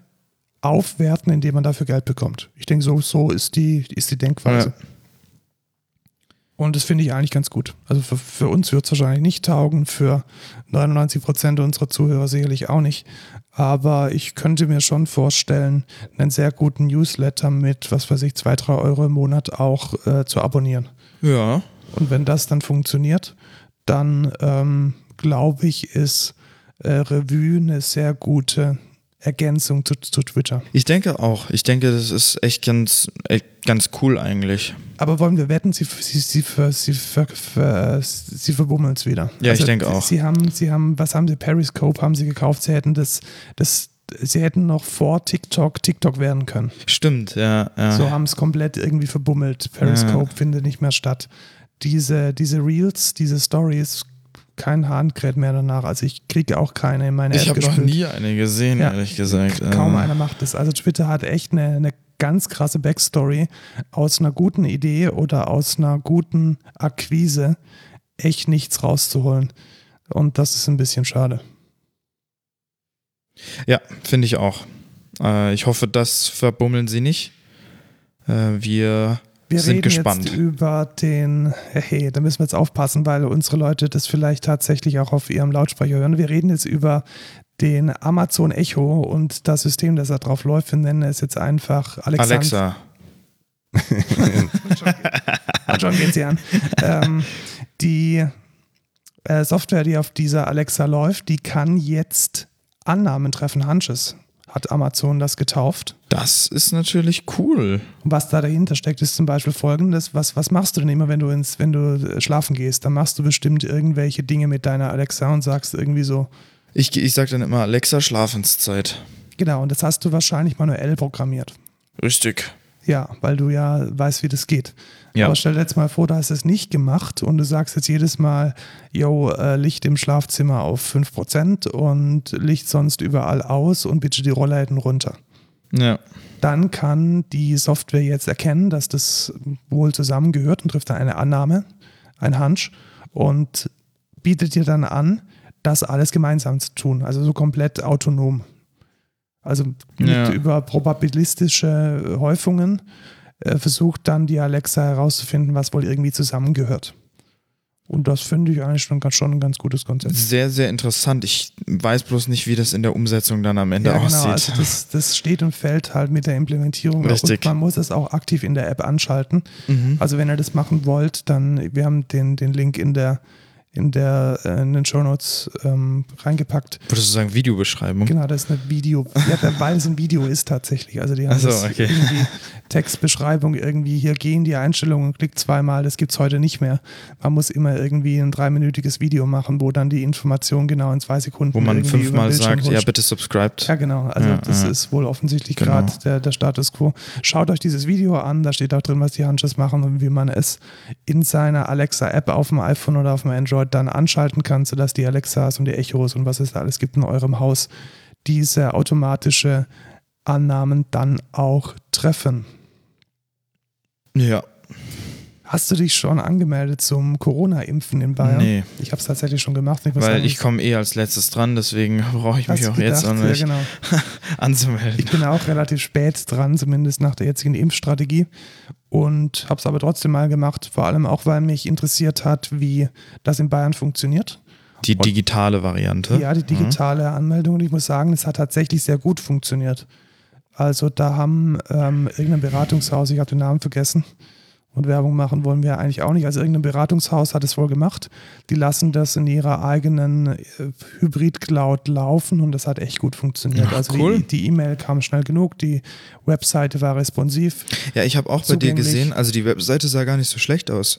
aufwerten, indem man dafür Geld bekommt. Ich denke, so, so ist, die, ist die Denkweise. Ja. Und das finde ich eigentlich ganz gut. Also für, für uns wird es wahrscheinlich nicht taugen, für 99 Prozent unserer Zuhörer sicherlich auch nicht. Aber ich könnte mir schon vorstellen, einen sehr guten Newsletter mit, was weiß ich, zwei, drei Euro im Monat auch äh, zu abonnieren. Ja. Und wenn das dann funktioniert, dann ähm, glaube ich, ist äh, Revue eine sehr gute Ergänzung zu, zu Twitter. Ich denke auch. Ich denke, das ist echt ganz, echt ganz cool eigentlich. Aber wollen wir wetten, sie, sie, sie, ver- sie, ver- ver- sie verbummeln es wieder. Also Ja, ich denke auch. Sie haben, sie haben, was haben sie, Periscope haben sie gekauft, sie hätten das, das, sie hätten noch vor TikTok TikTok werden können. Stimmt, ja. ja. So haben es komplett irgendwie verbummelt. Periscope findet nicht mehr statt. Diese, diese Reels, diese Stories, kein Hahn kräht mehr danach. Also ich kriege auch keine in meine ich App habe noch nie eine gesehen, Ja. ehrlich gesagt. Kaum Äh, einer macht das. Also Twitter hat echt eine, eine ganz krasse Backstory aus einer guten Idee oder aus einer guten Akquise echt nichts rauszuholen. Und das ist ein bisschen schade. Ja, finde ich auch. Äh, ich hoffe, das verbummeln sie nicht. Äh, wir, Wir sind reden gespannt. jetzt über den, hey, da müssen wir jetzt aufpassen, weil unsere Leute das vielleicht tatsächlich auch auf ihrem Lautsprecher hören. Wir reden jetzt über den Amazon Echo und das System, das da drauf läuft. Wir nennen es jetzt einfach Alexander. Alexa. Ah, John geht sie an. ähm, die äh, Software, die auf dieser Alexa läuft, die kann jetzt Annahmen treffen, Hunches. Hat Amazon das getauft. Das ist natürlich cool. Und was da dahinter steckt, ist zum Beispiel folgendes: Was, was machst du denn immer, wenn du ins, wenn du äh, schlafen gehst? Dann machst du bestimmt irgendwelche Dinge mit deiner Alexa und sagst irgendwie so, Ich, ich sage dann immer Alexa Schlafenszeit. genau, und das hast du wahrscheinlich manuell programmiert. Richtig. Ja, weil du ja weißt, wie das geht. Ja. Aber stell dir jetzt mal vor, du hast es nicht gemacht und du sagst jetzt jedes Mal, yo, äh, Licht im Schlafzimmer auf 5% und Licht sonst überall aus und bitte die Rollläden runter. Ja. Dann kann die Software jetzt erkennen, dass das wohl zusammengehört und trifft dann eine Annahme, ein Hunch und bietet dir dann an, das alles gemeinsam zu tun. Also so komplett autonom. Also Ja. über probabilistische Häufungen äh, versucht dann die Alexa herauszufinden, was wohl irgendwie zusammengehört. Und das finde ich eigentlich schon, ganz- schon ein ganz gutes Konzept. Sehr, sehr interessant. Ich weiß bloß nicht, wie das in der Umsetzung dann am Ende Ja, genau. aussieht. Also das, das steht und fällt halt mit der Implementierung. Richtig. Und man muss es auch aktiv in der App anschalten. Mhm. Also wenn ihr das machen wollt, dann, wir haben den, den Link in der in der äh, in den Shownotes ähm, reingepackt. Würdest du sagen Videobeschreibung? Genau, das ist eine Video, ja, weil es ein Video ist tatsächlich. Also die haben so, okay. irgendwie Textbeschreibung irgendwie hier gehen die Einstellungen, klickt zweimal, das gibt es heute nicht mehr. Man muss immer irgendwie ein dreiminütiges Video machen, wo dann die Information genau in zwei Sekunden Wo man fünfmal sagt, ja, rutscht. bitte subscribed. Ja, genau. Also Ja, das ja. ist wohl offensichtlich Genau. gerade der, der Status quo. Schaut euch dieses Video an, da steht auch drin, was die Hunches machen und wie man es in seiner Alexa-App auf dem iPhone oder auf dem Android dann anschalten kann, sodass die Alexas und die Echos und was es da alles gibt in eurem Haus diese automatische Annahmen dann auch treffen. Ja. Hast du dich schon angemeldet zum Corona-Impfen in Bayern? Nee. Ich habe es tatsächlich schon gemacht. Ich Weil sagen, ich komme eh als letztes dran, deswegen brauche ich mich auch jetzt gedacht? noch nicht Ja, genau. anzumelden. Ich bin auch relativ spät dran, zumindest nach der jetzigen Impfstrategie. Und habe es aber trotzdem mal gemacht, vor allem auch, weil mich interessiert hat, wie das in Bayern funktioniert. Die digitale Variante. Ja, die digitale Anmeldung. Und ich muss sagen, es hat tatsächlich sehr gut funktioniert. Also da haben ähm, irgendein Beratungshaus, ich habe den Namen vergessen, und Werbung machen wollen wir eigentlich auch nicht. Also irgendein Beratungshaus hat es wohl gemacht. Die lassen das in ihrer eigenen äh, Hybrid-Cloud laufen und das hat echt gut funktioniert. Ach, also cool. die E-Mail kam schnell genug, die Webseite war responsiv. Ja, ich habe auch bei dir gesehen, also die Webseite sah gar nicht so schlecht aus.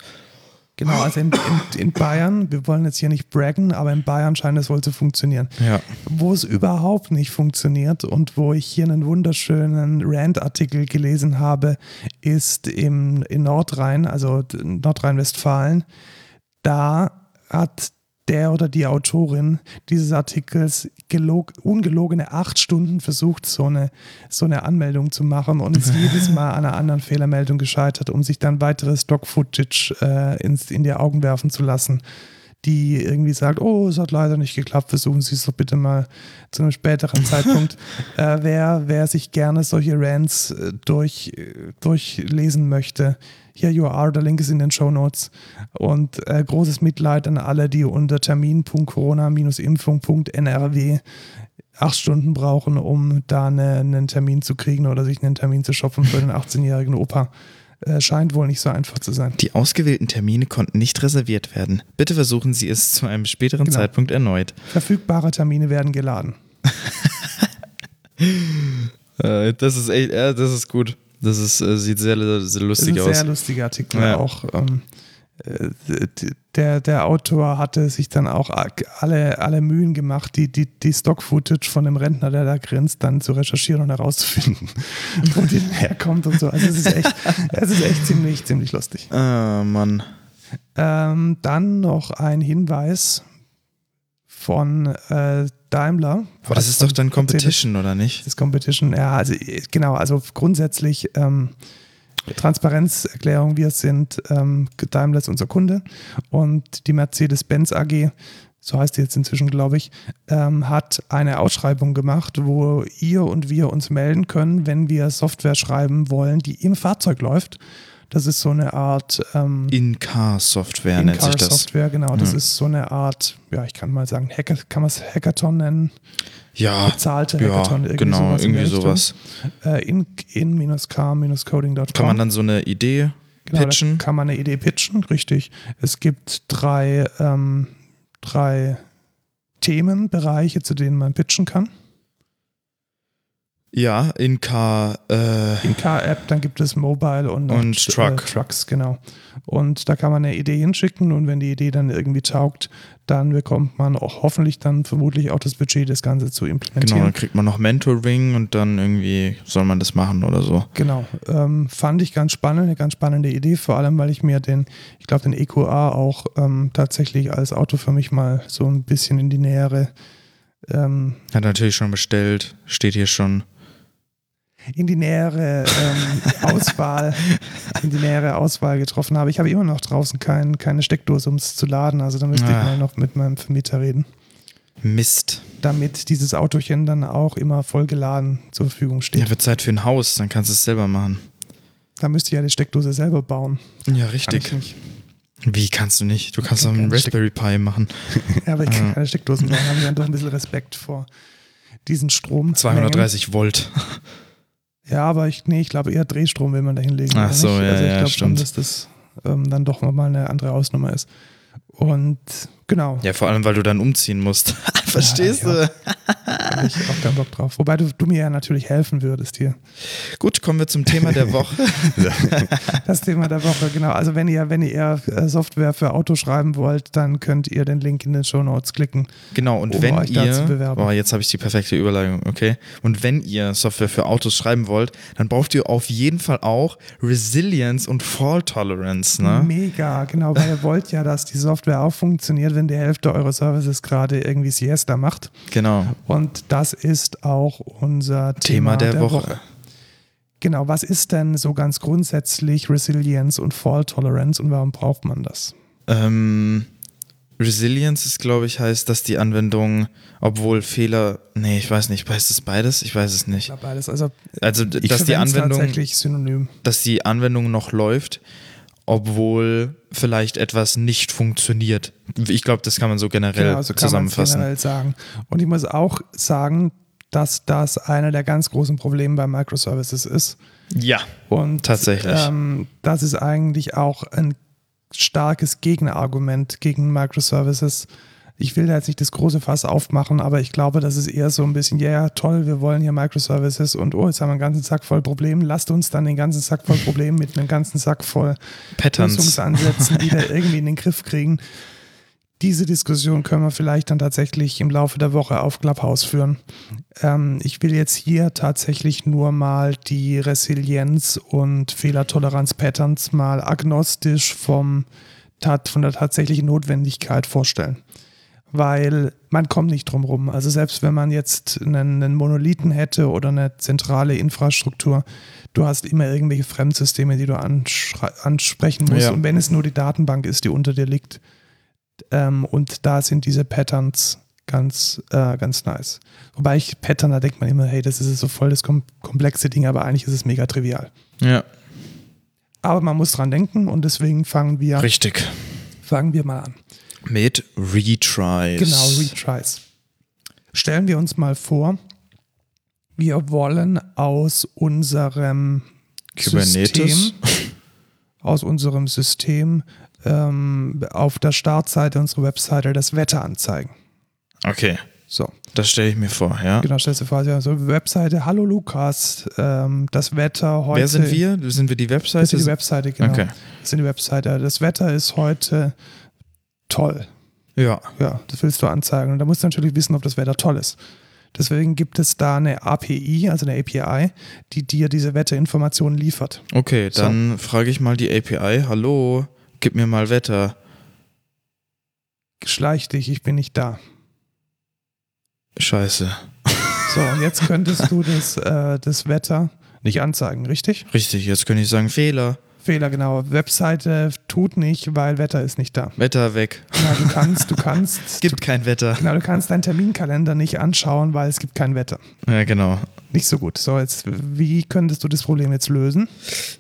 Genau, also in, in, in Bayern, wir wollen jetzt hier nicht braggen, aber in Bayern scheint es wohl zu funktionieren. Ja. Wo es überhaupt nicht funktioniert und wo ich hier einen wunderschönen Rand-Artikel gelesen habe, ist im, in Nordrhein, also Nordrhein-Westfalen. Da hat der oder die Autorin dieses Artikels gelog, ungelogene acht Stunden versucht, so eine, so eine Anmeldung zu machen und ist jedes Mal an einer anderen Fehlermeldung gescheitert, um sich dann weitere Stock-Footage äh, ins, in die Augen werfen zu lassen die irgendwie sagt, oh, es hat leider nicht geklappt, versuchen Sie es doch bitte mal zu einem späteren Zeitpunkt. Äh, wer, wer sich gerne solche Rants äh, durch, äh, durchlesen möchte, hier you are, der Link ist in den Show Notes. Und äh, großes Mitleid an alle, die unter termin.corona-impfung.nrw acht Stunden brauchen, um da eine, einen Termin zu kriegen oder sich einen Termin zu shoppen für den 18-jährigen Opa. Äh, scheint wohl nicht so einfach zu sein. Die ausgewählten Termine konnten nicht reserviert werden. Bitte versuchen Sie es zu einem späteren Genau. Zeitpunkt erneut. Verfügbare Termine werden geladen. Äh, das ist echt, ja, das ist gut. Das ist, äh, sieht sehr, sehr Das ist lustig ein aus. sehr lustiger Artikel Ja. auch. Ähm, äh, der, der Autor hatte sich dann auch alle, alle Mühen gemacht, die, die, die Stock-Footage von dem Rentner, der da grinst, dann zu recherchieren und herauszufinden, wo die denn herkommt und so. Also es ist echt, es ist echt ziemlich, ziemlich lustig. Ah, Mann. Ähm, dann noch ein Hinweis von äh, Daimler. Aber das ist doch dann Mercedes. Competition, oder nicht? Das Competition, ja, also genau, also grundsätzlich ähm, Transparenzerklärung, wir sind, ähm, Daimler ist unser Kunde und die Mercedes-Benz AG, so heißt die jetzt inzwischen, glaube ich, ähm, hat eine Ausschreibung gemacht, wo ihr und wir uns melden können, wenn wir Software schreiben wollen, die im Fahrzeug läuft. Das ist so eine Art ähm, In-Car-Software nennt sich das. In-Car-Software, genau. Das Ja. ist so eine Art, ja, ich kann mal sagen, Hacker, kann man es Hackathon nennen? Ja, Bezahlte ja Hackathon, irgendwie genau, sowas irgendwie sowas. Äh, in, in-car-coding.com. Kann man dann so eine Idee genau, pitchen? kann man eine Idee pitchen, richtig. Es gibt drei, ähm, drei Themenbereiche, zu denen man pitchen kann. Ja, In-Car, äh, In-Car-App, dann gibt es Mobile und, Und Truck. Äh, Trucks, genau. Und da kann man eine Idee hinschicken und wenn die Idee dann irgendwie taugt, dann bekommt man auch hoffentlich dann vermutlich auch das Budget, das Ganze zu genau, implementieren. dann kriegt man noch Mentoring und dann irgendwie soll man das machen oder so. Genau, ähm, fand ich ganz spannend, eine ganz spannende Idee, vor allem weil ich mir den, ich glaube, den EQA auch ähm, tatsächlich als Auto für mich mal so ein bisschen in die nähere, ähm, Hat natürlich schon bestellt, steht hier schon. In die nähere ähm, Auswahl, in die nähere Auswahl getroffen habe. Ich habe immer noch draußen kein, keine Steckdose, um es zu laden, also da müsste Ah. ich mal noch mit meinem Vermieter reden, Mist. damit dieses Autochen dann auch immer voll geladen zur Verfügung steht. Ja, wird Zeit für ein Haus, dann kannst du es selber machen. Da müsste ich ja die Steckdose selber bauen. Ja, Kann richtig. ich nicht. Wie kannst du nicht? Du kannst kann doch einen keine Steck- Raspberry Pi machen. Ja, aber ich kann keine Steckdosen bauen, habe ich dann doch ein bisschen Respekt vor diesen Strom. 230 Volt. Ja, aber ich, nee, ich glaube eher Drehstrom will man da hinlegen. Ach so, ja, also ich ja, glaube schon, dass das ähm, dann doch mal eine andere Ausnummer ist. Und genau, Ja, vor allem, weil du dann umziehen musst. Verstehst Ja, du? habe ich auch keinen Bock drauf. Wobei du, du mir ja natürlich helfen würdest hier. Gut, kommen wir zum Thema der Woche. Das Thema der Woche, genau. Also wenn ihr, wenn ihr äh, Software für Auto schreiben wollt, dann könnt ihr den Link in den Show Notes klicken. Genau, und Um wenn euch ihr, bewerben. oh, jetzt habe ich die perfekte Überleitung, okay. Und wenn ihr Software für Autos schreiben wollt, dann braucht ihr auf jeden Fall auch Resilience und Fault Tolerance, ne? Mega, genau, weil ihr wollt ja, dass die Software auch funktioniert, wenn die Hälfte eurer Services gerade irgendwie Siesta macht. Genau. Und das ist auch unser Thema Thema, der, Woche. Genau, was ist denn so ganz grundsätzlich Resilience und Fault Tolerance und warum braucht man das? Ähm, Resilience ist, glaube ich, heißt, dass die Anwendung, obwohl Fehler, nee, ich weiß nicht, heißt es beides? Ich weiß es Ich nicht. glaube beides. Also Also, dass die Anwendung, tatsächlich synonym. dass die Anwendung noch läuft, obwohl vielleicht etwas nicht funktioniert. Ich glaube, das kann man so generell Genau, so kann zusammenfassen. generell sagen. Und ich muss auch sagen, dass das einer der ganz großen Probleme bei Microservices ist. Ja, Und Tatsächlich. Ähm, das ist eigentlich auch ein starkes Gegenargument gegen Microservices. Ich will da jetzt nicht das große Fass aufmachen, aber ich glaube, das ist eher so ein bisschen, ja, ja, toll, wir wollen hier Microservices und oh, jetzt haben wir einen ganzen Sack voll Problemen. Lasst uns dann den ganzen Sack voll Problemen mit einem ganzen Sack voll Patterns. Lösungsansätzen wieder irgendwie in den Griff kriegen. Diese Diskussion können wir vielleicht dann tatsächlich im Laufe der Woche auf Clubhouse führen. Ähm, ich will jetzt hier tatsächlich nur mal die Resilienz und Fehlertoleranz-Patterns mal agnostisch vom, von der tatsächlichen Notwendigkeit vorstellen. Weil man kommt nicht drum rum. Also selbst wenn man jetzt einen, einen Monolithen hätte oder eine zentrale Infrastruktur, du hast immer irgendwelche Fremdsysteme, die du ansprechen musst. Ja. Und wenn es nur die Datenbank ist, die unter dir liegt, ähm, und da sind diese Patterns ganz, äh, ganz nice. Wobei ich Pattern, da denkt man immer, hey, das ist so voll das kom komplexe Ding, aber eigentlich ist es mega trivial. Ja, Aber man muss dran denken und deswegen fangen wir, richtig. fangen wir mal an. Mit Retries. Genau, Retries. Stellen wir uns mal vor, wir wollen aus unserem Kubernetes. System, aus unserem System ähm, auf der Startseite unserer Webseite das Wetter anzeigen. Okay, So, das stelle ich mir vor, ja. genau, stellst du vor, ja, so Webseite, hallo Lukas, ähm, das Wetter heute. Wer sind wir? Sind wir die Webseite? Das ist die Webseite, genau. Okay. Das ist die Webseite. Das Wetter ist heute toll. Ja, Ja, das willst du anzeigen. Und da musst du natürlich wissen, ob das Wetter toll ist. Deswegen gibt es da eine API, also eine API, die dir diese Wetterinformationen liefert. okay, So. dann frage ich mal die API. Hallo, gib mir mal Wetter. Schleich dich, ich bin nicht da. Scheiße. So, und jetzt könntest du das, äh, das Wetter nicht anzeigen, richtig? Richtig, jetzt könnte ich sagen Fehler. Fehler, genau. Webseite tut nicht, weil Wetter ist nicht da. Wetter weg. Genau, du kannst, du kannst, Es gibt kein Wetter. genau, du kannst deinen Terminkalender nicht anschauen, weil es gibt kein Wetter. Ja, genau. Nicht so gut. So, jetzt, wie könntest du das Problem jetzt lösen?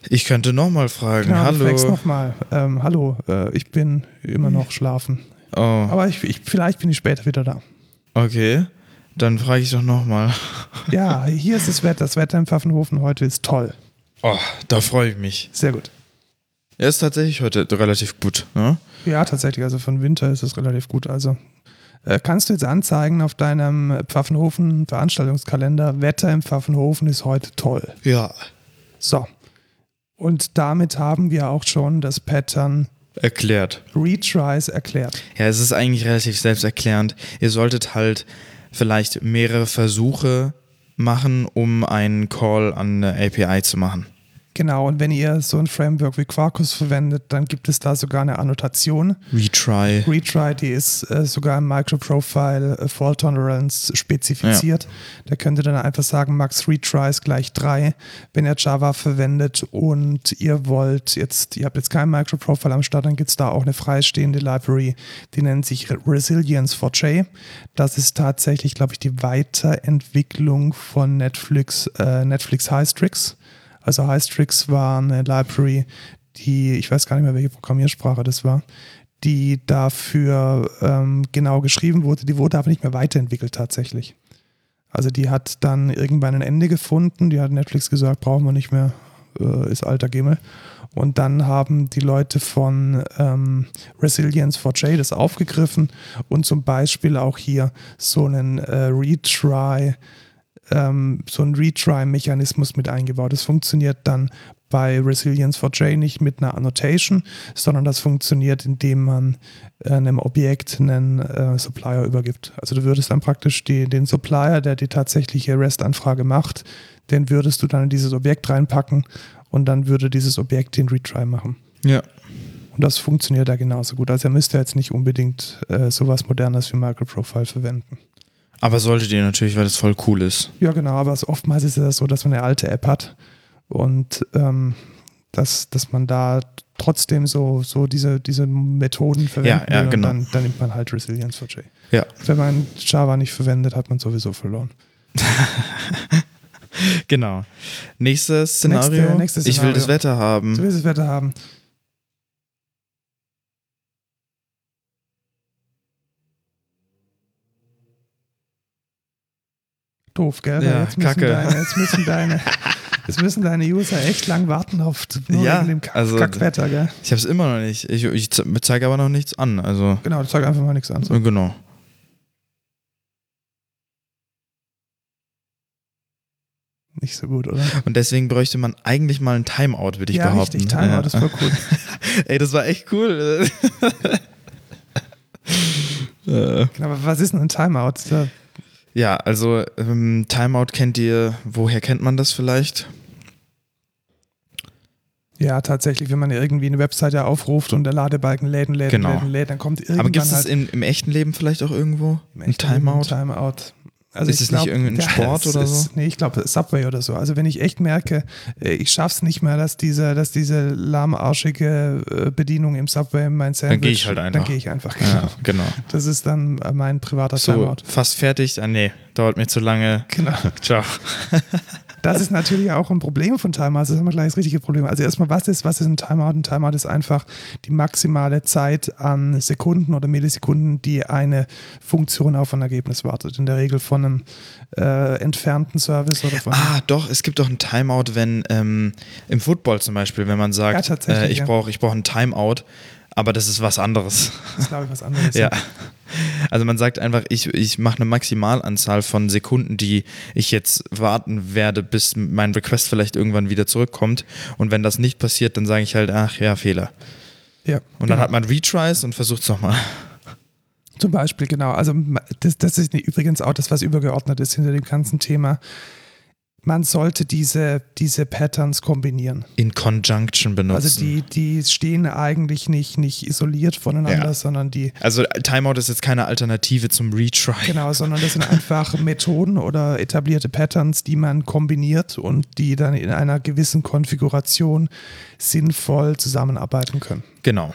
Ich könnte nochmal fragen. Genau, du Hallo. nochmal. Ähm, hallo, äh, ich bin immer noch schlafen. Oh, Aber ich, ich, vielleicht bin ich später wieder da. okay. Dann frage ich doch nochmal. Ja, hier ist das Wetter. Das Wetter im Pfaffenhofen heute ist toll. Oh, da freue ich mich. Sehr gut. Er ist tatsächlich heute relativ gut. Ne? Ja, tatsächlich. Also von Winter ist es relativ gut. Also äh, kannst du jetzt anzeigen auf deinem Pfaffenhofen Veranstaltungskalender, Wetter im Pfaffenhofen ist heute toll. Ja. So. Und damit haben wir auch schon das Pattern Erklärt. Retries erklärt. Ja, es ist eigentlich relativ selbsterklärend. Ihr solltet halt vielleicht mehrere Versuche machen, um einen Call an eine API zu machen. Genau, und wenn ihr so ein Framework wie Quarkus verwendet, dann gibt es da sogar eine Annotation. Retry. Retry, die ist äh, sogar im Microprofile äh, Fault Tolerance spezifiziert. Da könnt ihr dann einfach sagen, max Retries gleich 3, wenn ihr Java verwendet und ihr wollt jetzt, ihr habt jetzt kein Microprofile am Start, dann gibt es da auch eine freistehende Library, die nennt sich Re- Resilience for J. Das ist tatsächlich, glaube ich, die Weiterentwicklung von Netflix, äh, Netflix Hystrix. Also Hystrix war eine Library, die, ich weiß gar nicht mehr, welche Programmiersprache das war, die dafür ähm, genau geschrieben wurde. Die wurde aber nicht mehr weiterentwickelt tatsächlich. Also die hat dann irgendwann ein Ende gefunden. Die hat Netflix gesagt, brauchen wir nicht mehr, äh, ist alter Gimmel. Und dann haben die Leute von ähm, Resilience 4J das aufgegriffen und zum Beispiel auch hier so einen äh, Retry ähm, so einen Retry-Mechanismus mit eingebaut. Das funktioniert dann bei Resilience 4J nicht mit einer Annotation, sondern das funktioniert, indem man äh, einem Objekt einen äh, Supplier übergibt. Also du würdest dann praktisch die, den Supplier, der die tatsächliche REST-Anfrage macht, den würdest du dann in dieses Objekt reinpacken und dann würde dieses Objekt den Retry machen. Ja. Und das funktioniert da genauso gut. Also ihr müsst ja jetzt nicht unbedingt äh, sowas Modernes wie Microprofile verwenden. Aber solltet ihr natürlich, weil das voll cool ist. Ja, genau, aber es, oftmals ist es ja so, dass man eine alte App hat und ähm, dass, dass man da trotzdem so, so diese, diese Methoden verwenden ja, will genau. und dann, dann nimmt man halt Resilience 4J. Ja. Wenn man Java nicht verwendet, hat man sowieso verloren. Genau. Nächstes Szenario. nächstes Ich will Szenario. das Wetter Du haben. willst das Wetter haben. Doof, gell? Ja, jetzt, müssen Kacke. deine, jetzt, müssen deine, jetzt müssen deine User echt lang warten auf Ja, dem Kack also- Kackwetter, gell? Ich habe es immer noch nicht. Ich, ich zeige aber noch nichts an. Also, Genau, das zeigt einfach mal nichts an. So. genau. Nicht so gut, oder? Und deswegen bräuchte man eigentlich mal ein Timeout, würde ich ja, behaupten. richtig, Timeout ja. ist voll cool. Ey, das war echt cool. Genau, aber was ist denn ein Timeout? Da, ja, also ähm, Timeout kennt ihr, woher kennt man das vielleicht? ja, tatsächlich, wenn man irgendwie eine Webseite aufruft und der Ladebalken lädt und lädt Genau. lädt lädt, dann kommt irgendwann Aber gibt es das halt in, im echten Leben vielleicht auch irgendwo? im Ein Timeout? ein Timeout. Also Ist es nicht irgendein Sport es oder ist, so? Nee, ich glaube Subway oder so. Also wenn ich echt merke, äh, ich schaff's nicht mehr, dass diese, dass diese lahmarschige äh, Bedienung im Subway mein Sandwich, gehe ich halt einfach. Dann gehe ich einfach, genau. Ja, genau. Das ist dann äh, mein privater So, Timeout. fast fertig. Ah, nee, dauert mir zu lange. Genau. Ciao. Das ist natürlich auch ein Problem von Timeouts. Das haben wir gleich das richtige Problem. Also erstmal, was ist, was ist ein Timeout? Ein Timeout ist einfach die maximale Zeit an Sekunden oder Millisekunden, die eine Funktion auf ein Ergebnis wartet. In der Regel von einem äh, entfernten Service oder von Ah, doch, es gibt doch ein Timeout, wenn ähm, im Football zum Beispiel, wenn man Ja, sagt, tatsächlich, äh, ich ja. brauche ich brauch ein Timeout, aber das ist was anderes. das ist, glaube ich, was anderes. Ja. Also man sagt einfach, ich, ich mache eine Maximalanzahl von Sekunden, die ich jetzt warten werde, bis mein Request vielleicht irgendwann wieder zurückkommt. Und wenn das nicht passiert, dann sage ich halt, ach ja, Fehler. ja. Und dann hat man Retries und versucht es nochmal. Zum Beispiel, genau. Also das, das ist übrigens auch das, was übergeordnet ist hinter dem ganzen Thema. Man sollte diese, diese Patterns kombinieren. In Conjunction benutzen. Also die, die stehen eigentlich nicht, nicht isoliert voneinander, Ja. sondern die, also Timeout ist jetzt keine Alternative zum Retry. genau, sondern das sind einfach Methoden oder etablierte Patterns, die man kombiniert und die dann in einer gewissen Konfiguration sinnvoll zusammenarbeiten können. Genau.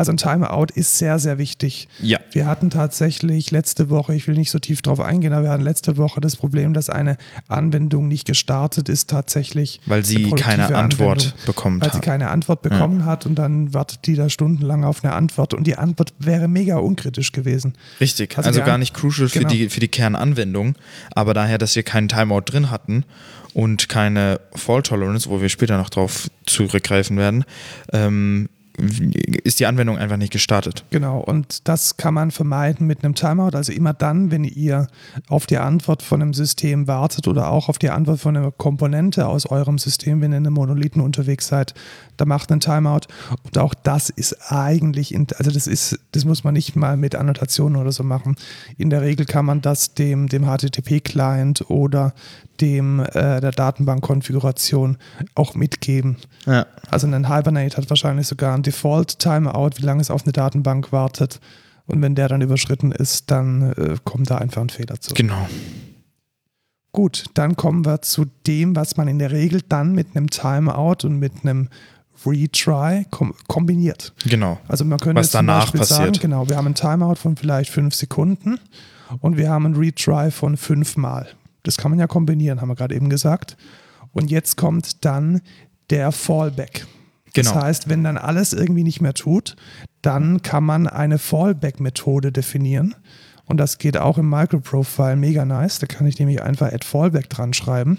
Also ein Timeout ist sehr, sehr wichtig. Ja. Wir hatten tatsächlich letzte Woche, ich will nicht so tief drauf eingehen, aber wir hatten letzte Woche das Problem, dass eine Anwendung nicht gestartet ist, tatsächlich. Weil sie keine Antwort Anwendung, bekommen Weil sie hat. keine Antwort bekommen hat und dann wartet die da stundenlang auf eine Antwort und die Antwort wäre mega unkritisch gewesen. Richtig, Also also, gar nicht crucial für, genau. die, für die Kernanwendung, aber daher, dass wir keinen Timeout drin hatten und keine Fault Tolerance, wo wir später noch drauf zurückgreifen werden, ähm, ist die Anwendung einfach nicht gestartet. Genau, und das kann man vermeiden mit einem Timeout. Also immer dann, wenn ihr auf die Antwort von einem System wartet oder auch auf die Antwort von einer Komponente aus eurem System, wenn ihr in einem Monolithen unterwegs seid, da macht einen Timeout. Und auch das ist eigentlich, in, also das ist, das muss man nicht mal mit Annotationen oder so machen. In der Regel kann man das dem, dem HTTP-Client oder dem äh, der Datenbankkonfiguration auch mitgeben. Ja. Also ein Hibernate hat wahrscheinlich sogar ein Default-Timeout, wie lange es auf eine Datenbank wartet. Und wenn der dann überschritten ist, dann äh, kommt da einfach ein Fehler zu. Genau. Gut, dann kommen wir zu dem, was man in der Regel dann mit einem Timeout und mit einem Retry kom kombiniert. Genau. Also man könnte Was danach Beispiel sagen, passiert. genau, wir haben ein Timeout von vielleicht fünf Sekunden und wir haben ein Retry von fünfmal. Das kann man ja kombinieren, haben wir gerade eben gesagt. Und jetzt kommt dann der Fallback. Genau. Das heißt, wenn dann alles irgendwie nicht mehr tut, dann kann man eine Fallback-Methode definieren. Und das geht auch im Microprofile mega nice. Da kann ich nämlich einfach add Fallback dran schreiben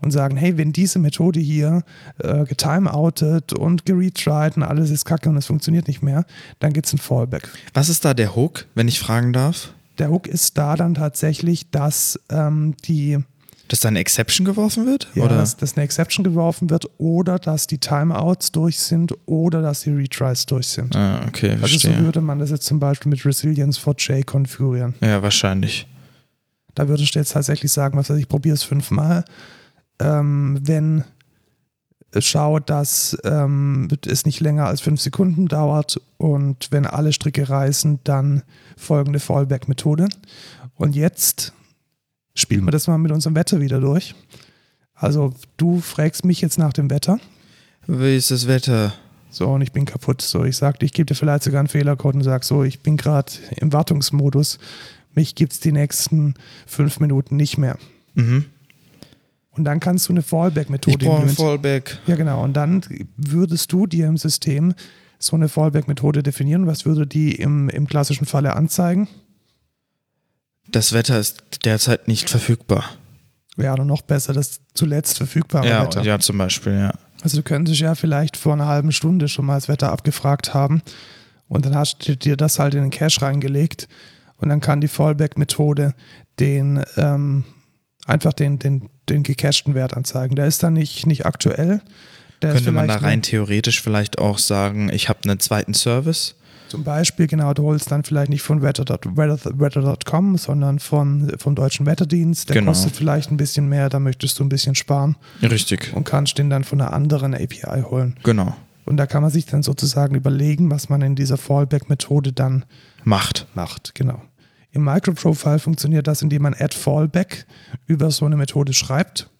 und sagen, hey, wenn diese Methode hier äh, getimeoutet und geretried und alles ist kacke und es funktioniert nicht mehr, dann gibt es ein Fallback. Was ist da der Hook, wenn ich fragen darf? Der Hook ist da dann tatsächlich, dass ähm, die Dass da eine Exception geworfen wird? ja, Oder? dass, dass eine Exception geworfen wird oder dass die Timeouts durch sind oder dass die Retries durch sind. Ah, okay, Also so verstehe. würde man das jetzt zum Beispiel mit Resilience for J konfigurieren. ja, wahrscheinlich. Da würde ich jetzt tatsächlich sagen, was weiß ich, probiere es fünfmal. Ähm, wenn schaut, dass ähm, es nicht länger als fünf Sekunden dauert und wenn alle Stricke reißen, dann folgende Fallback-Methode. Und jetzt spielen wir das mal mit unserem Wetter wieder durch. Also du fragst mich jetzt nach dem Wetter. Wie ist das Wetter? So, und ich bin kaputt. So, ich sagte, ich gebe dir vielleicht sogar einen Fehlercode und sag so, ich bin gerade im Wartungsmodus. Mich gibt es die nächsten fünf Minuten nicht mehr. Mhm. Und dann kannst du eine Fallback-Methode implementieren. Fallback. Ja, genau. Und dann würdest du dir im System so eine Fallback-Methode definieren. Was würde die im, im klassischen Falle anzeigen? Das Wetter ist derzeit nicht verfügbar. Wäre oder noch besser, das zuletzt verfügbare Ja, Wetter. ja, zum Beispiel, ja. Also du könntest ja vielleicht vor einer halben Stunde schon mal das Wetter abgefragt haben und dann hast du dir das halt in den Cache reingelegt und dann kann die Fallback-Methode den ähm, einfach den, den, den gecachten Wert anzeigen. Der ist dann nicht, nicht aktuell. Der Könnte man da rein theoretisch vielleicht auch sagen, ich habe einen zweiten Service? Zum Beispiel, genau, du holst dann vielleicht nicht von wetter.com, weather.com, sondern von, vom Deutschen Wetterdienst. Der Genau. kostet vielleicht ein bisschen mehr, da möchtest du ein bisschen sparen Richtig. und kannst den dann von einer anderen API holen. Genau. Und da kann man sich dann sozusagen überlegen, was man in dieser Fallback-Methode dann Macht. macht. Genau. Im Microprofile funktioniert das, indem man add Fallback über so eine Methode schreibt.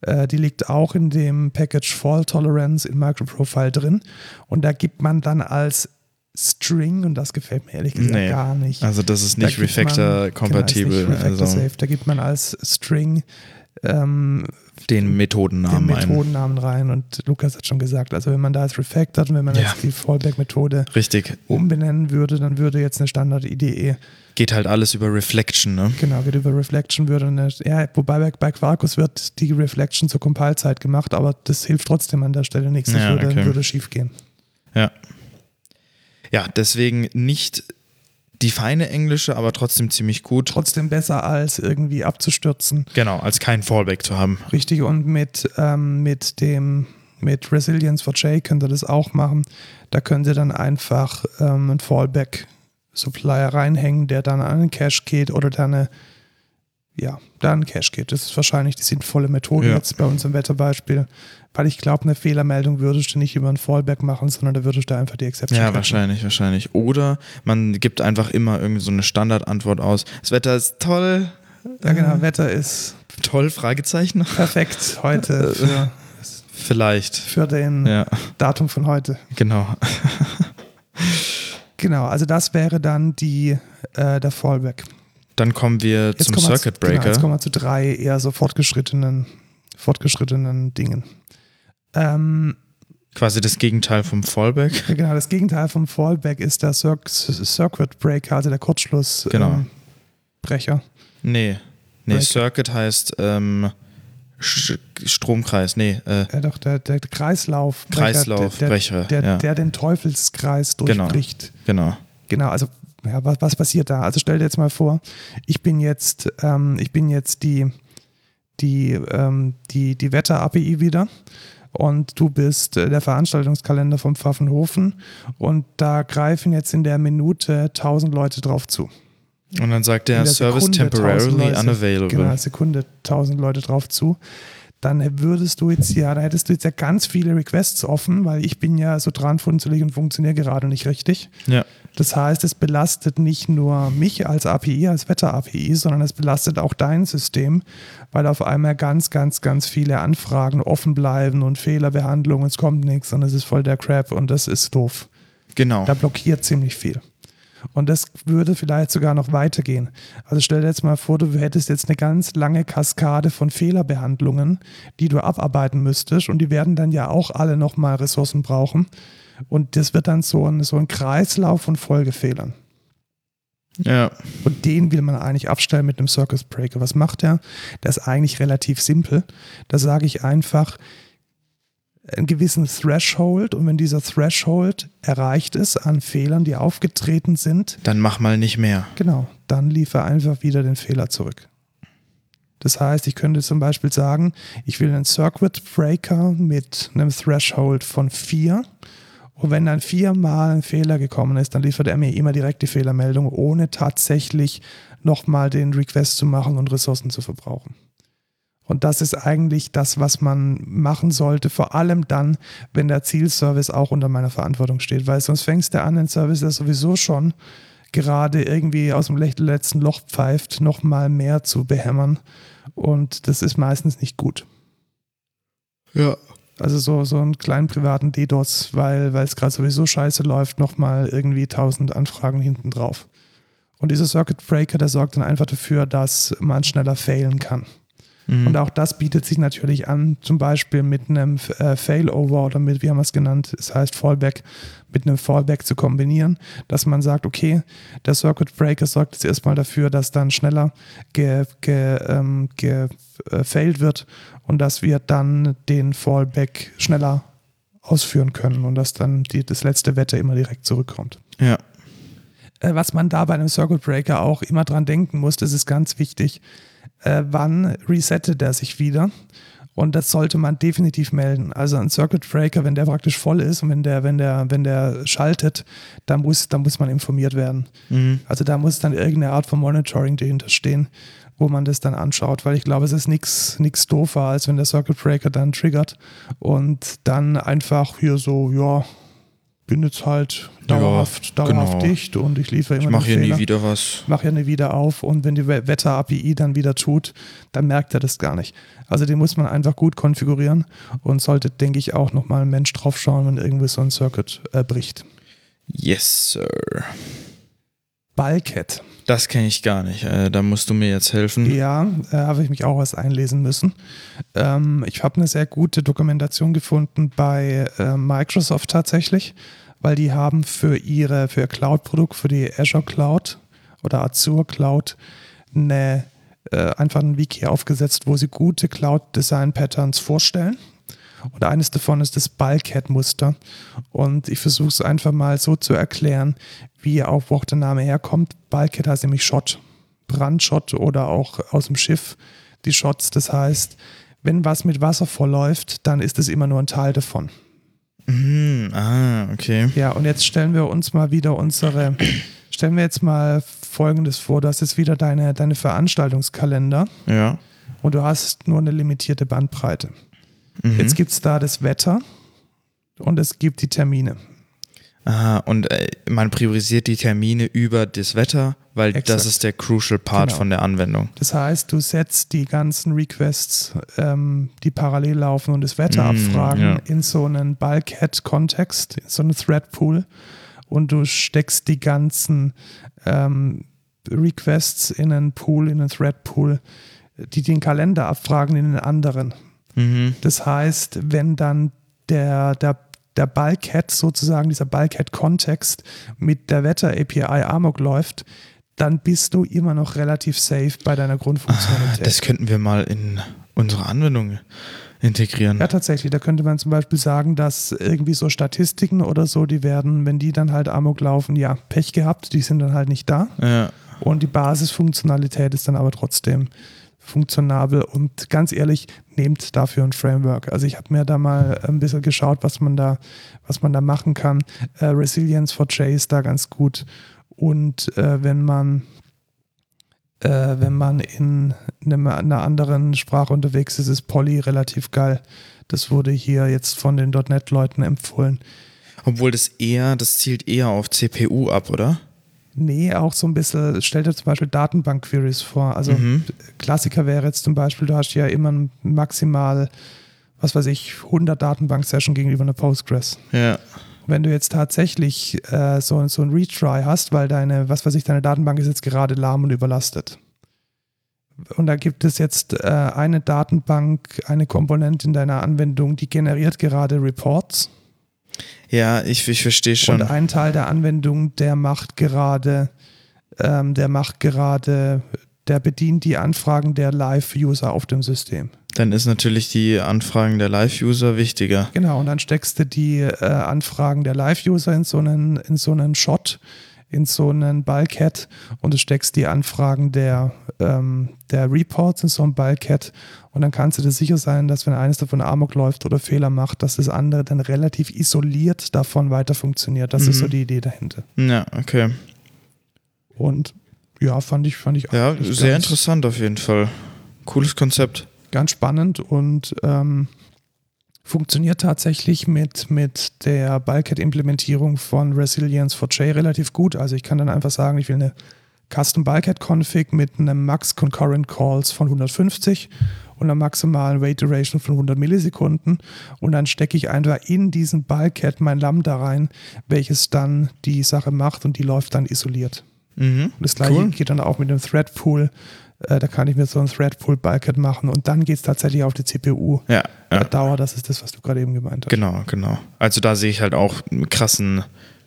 Äh, die liegt auch in dem Package Fall Tolerance in Microprofile drin. Und da gibt man dann als String, und das gefällt mir ehrlich gesagt Nee. gar nicht. Also das ist Da nicht man- Refactor-kompatibel. Genau, Refactor also safe. Da gibt man als String ähm, den den Methodennamen ein. Methodennamen rein. Und Lukas hat schon gesagt, also wenn man da jetzt refactored und wenn man Ja. jetzt die Fallback-Methode umbenennen würde, dann würde jetzt eine Standard-IDE Geht halt alles über Reflection, ne? Genau, geht über Reflection würde eine, ja, wobei bei, Quarkus wird die Reflection zur Compile-Zeit gemacht, aber das hilft trotzdem an der Stelle nichts. Das Ja, würde, okay. würde schief gehen. Ja. Ja, deswegen nicht die feine englische, aber trotzdem ziemlich gut. Trotzdem besser als irgendwie abzustürzen. Genau, als kein Fallback zu haben. Richtig, und mit, ähm, mit dem mit Resilience for J könnt ihr das auch machen. Da könnt ihr dann einfach ähm, einen Fallback-Supplier reinhängen, der dann an den Cache geht oder dann eine, ja, da an den Cache geht. Das ist wahrscheinlich die sinnvolle Methode Ja. jetzt bei uns im Wetterbeispiel. Weil ich glaube, eine Fehlermeldung würdest du nicht über ein Fallback machen, sondern da würdest du einfach die Exception Ja, catchen. wahrscheinlich, wahrscheinlich. Oder man gibt einfach immer irgendeine so eine Standardantwort aus. Das Wetter ist toll. Ja, genau. Wetter ist Toll, Fragezeichen. perfekt heute für, Vielleicht. für den Ja, Datum von heute. genau. Genau, also das wäre dann die, äh, der Fallback. Dann kommen wir zum kommen wir Circuit genau, Breaker. jetzt kommen wir zu drei eher so fortgeschrittenen, fortgeschrittenen Dingen. Ähm, Quasi das Gegenteil vom Fallback. genau, das Gegenteil vom Fallback ist der Cir Circuit Breaker, also der Kurzschlussbrecher. Genau. Ähm, Brecher. Nee. Nee, Breaker. Circuit heißt ähm, Stromkreis. Nee, äh, ja, doch, der, der Kreislauf. Kreislaufbrecher. Der, der, ja, der den Teufelskreis Genau. durchbricht. genau. Genau, also ja, was, was passiert da? Also stell dir jetzt mal vor, ich bin jetzt, ähm, ich bin jetzt die, die, ähm, die, die Wetter-API wieder und du bist äh, der Veranstaltungskalender vom Pfaffenhofen und da greifen jetzt in der Minute 1000 Leute drauf zu. Und dann sagt der der Service Sekunde 1000 temporarily Leute. unavailable. Genau, eine Sekunde 1000 Leute drauf zu. Dann würdest du jetzt ja, da hättest du jetzt ja ganz viele Requests offen, weil ich bin ja so dran funzelig und funktioniere gerade nicht richtig. Ja, Das heißt, es belastet nicht nur mich als API, als Wetter-API, sondern es belastet auch dein System, weil auf einmal ganz, ganz, ganz viele Anfragen offen bleiben und Fehlerbehandlung, es kommt nichts und es ist voll der Crap und das ist doof. genau. Da blockiert ziemlich viel. Und das würde vielleicht sogar noch weitergehen. Also stell dir jetzt mal vor, du hättest jetzt eine ganz lange Kaskade von Fehlerbehandlungen, die du abarbeiten müsstest und die werden dann ja auch alle nochmal Ressourcen brauchen. Und das wird dann so ein, so ein Kreislauf von Folgefehlern. Ja, Und den will man eigentlich abstellen mit einem Circus Breaker. Was macht der? Der ist eigentlich relativ simpel. Da sage ich einfach einen gewissen Threshold und wenn dieser Threshold erreicht ist an Fehlern, die aufgetreten sind, dann mach mal nicht mehr. genau, dann liefere einfach wieder den Fehler zurück. Das heißt, ich könnte zum Beispiel sagen, ich will einen Circuit Breaker mit einem Threshold von 4 und wenn dann viermal ein Fehler gekommen ist, dann liefert er mir immer direkt die Fehlermeldung, ohne tatsächlich nochmal den Request zu machen und Ressourcen zu verbrauchen. Und das ist eigentlich das, was man machen sollte, vor allem dann, wenn der Zielservice auch unter meiner Verantwortung steht, weil sonst fängst du an, den Service, der sowieso schon gerade irgendwie aus dem le- letzten Loch pfeift, nochmal mehr zu behämmern. Und das ist meistens nicht gut. Ja. Also so, so einen kleinen privaten DDoS, weil weil es gerade sowieso scheiße läuft, nochmal irgendwie tausend Anfragen hinten drauf. Und dieser Circuit Breaker, der sorgt dann einfach dafür, dass man schneller failen kann. Mhm. Und auch das bietet sich natürlich an, zum Beispiel mit einem äh, Failover oder mit, wie haben wir es genannt, es heißt Fallback, mit einem Fallback zu kombinieren, dass man sagt, okay, der Circuit Breaker sorgt jetzt erstmal dafür, dass dann schneller gefailt ge, ähm, ge, äh, wird und dass wir dann den Fallback schneller ausführen können und dass dann die, das letzte Wetter immer direkt zurückkommt. Ja. Äh, was man da bei einem Circuit Breaker auch immer dran denken muss, das ist ganz wichtig, äh, wann resettet er sich wieder? Und das sollte man definitiv melden. Also ein Circuit Breaker, wenn der praktisch voll ist und wenn der, wenn der, wenn der schaltet, dann muss, dann muss man informiert werden. Mhm. Also da muss dann irgendeine Art von Monitoring dahinter stehen, wo man das dann anschaut, weil ich glaube, es ist nichts nichts doofer, als wenn der Circuit Breaker dann triggert und dann einfach hier so, ja, bin jetzt halt dauerhaft, ja, dauerhaft genau. dicht und ich liefere immer Ich mache hier Fehler. nie wieder was. Mache hier nie wieder auf und wenn die Wetter-API dann wieder tut, dann merkt er das gar nicht. Also den muss man einfach gut konfigurieren und sollte, denke ich, auch nochmal ein Mensch drauf schauen, wenn irgendwie so ein Circuit äh, bricht. Yes, Sir. Bulkhead. Das kenne ich gar nicht. Äh, da musst du mir jetzt helfen. Ja, äh, habe ich mich auch was einlesen müssen. Ähm, ich habe eine sehr gute Dokumentation gefunden bei äh, Microsoft tatsächlich weil die haben für ihre für ihr Cloud-Produkt, für die Azure Cloud oder Azure Cloud eine, äh, einfach ein Wiki aufgesetzt, wo sie gute Cloud-Design-Patterns vorstellen. Und eines davon ist das Bulkhead-Muster. Und ich versuche es einfach mal so zu erklären, wie auch, wo der Name herkommt. Bulkhead heißt nämlich Shot, Brandshot oder auch aus dem Schiff die Shots. Das heißt, wenn was mit Wasser vorläuft, dann ist es immer nur ein Teil davon. Mhm, ah, okay. Ja, und jetzt stellen wir uns mal wieder unsere, stellen wir jetzt mal Folgendes vor. Du hast jetzt wieder deine, deine Veranstaltungskalender. Ja. Und du hast nur eine limitierte Bandbreite. Mhm. Jetzt gibt es da das Wetter und es gibt die Termine. Aha, und äh, man priorisiert die Termine über das Wetter, weil Exakt. das ist der crucial Part genau. von der Anwendung. Das heißt, du setzt die ganzen Requests, ähm, die parallel laufen und das Wetter mm, abfragen, ja. in so einen Bulkhead-Kontext, in so einen Thread-Pool und du steckst die ganzen ähm, Requests in einen Pool, in einen Thread-Pool, die den Kalender abfragen in den anderen. Mhm. Das heißt, wenn dann der, der der Bulkhead sozusagen, dieser Bulkhead-Kontext mit der Wetter-API Amok läuft, dann bist du immer noch relativ safe bei deiner Grundfunktionalität. Ah, das könnten wir mal in unsere Anwendung integrieren. Ja, tatsächlich. Da könnte man zum Beispiel sagen, dass irgendwie so Statistiken oder so, die werden, wenn die dann halt Amok laufen, ja, Pech gehabt, die sind dann halt nicht da. Ja. Und die Basisfunktionalität ist dann aber trotzdem funktionabel und ganz ehrlich, nehmt dafür ein Framework. Also ich habe mir da mal ein bisschen geschaut, was man da, was man da machen kann. Äh, Resilience for J ist da ganz gut. Und äh, wenn man äh, wenn man in einem, einer anderen Sprache unterwegs ist, ist Poly relativ geil. Das wurde hier jetzt von den .NET-Leuten empfohlen. Obwohl das eher, das zielt eher auf CPU ab, oder? Nee, auch so ein bisschen, stellt dir zum Beispiel Datenbank-Queries vor. Also mhm. Klassiker wäre jetzt zum Beispiel, du hast ja immer maximal, was weiß ich, 100 Datenbank-Session gegenüber einer Postgres. Ja. Wenn du jetzt tatsächlich äh, so, so ein Retry hast, weil deine, was weiß ich, deine Datenbank ist jetzt gerade lahm und überlastet. Und da gibt es jetzt äh, eine Datenbank, eine Komponente in deiner Anwendung, die generiert gerade Reports ja, ich, ich verstehe schon. Und ein Teil der Anwendung, der macht gerade, ähm, der macht gerade, der bedient die Anfragen der Live-User auf dem System. Dann ist natürlich die Anfragen der Live-User wichtiger. Genau, und dann steckst du die äh, Anfragen der Live-User in so einen, in so einen Shot in so einen Bulkhead und du steckst die Anfragen der, ähm, der Reports in so einen Bulkhead und dann kannst du dir sicher sein, dass wenn eines davon Amok läuft oder Fehler macht, dass das andere dann relativ isoliert davon weiter funktioniert. Das mhm. ist so mhm. die Idee dahinter. Ja, okay. Und ja, fand ich, fand ich auch. Ja, sehr interessant auf jeden Fall. Cooles Konzept. Ganz spannend und ähm, funktioniert tatsächlich mit, mit der Bulkhead-Implementierung von Resilience for J relativ gut. Also ich kann dann einfach sagen, ich will eine Custom Bulkhead Config mit einem Max Concurrent Calls von 150 und einer maximalen Wait Duration von 100 Millisekunden und dann stecke ich einfach in diesen Bulkhead mein Lambda rein, welches dann die Sache macht und die läuft dann isoliert. Mhm, das gleiche cool. geht dann auch mit dem Thread Pool Äh, da kann ich mir so ein Threadpool Bulkhead machen und dann geht es tatsächlich auf die CPU. Ja, ja. Dauer, das ist das, was du gerade eben gemeint hast. Genau, genau. Also da sehe ich halt auch einen krassen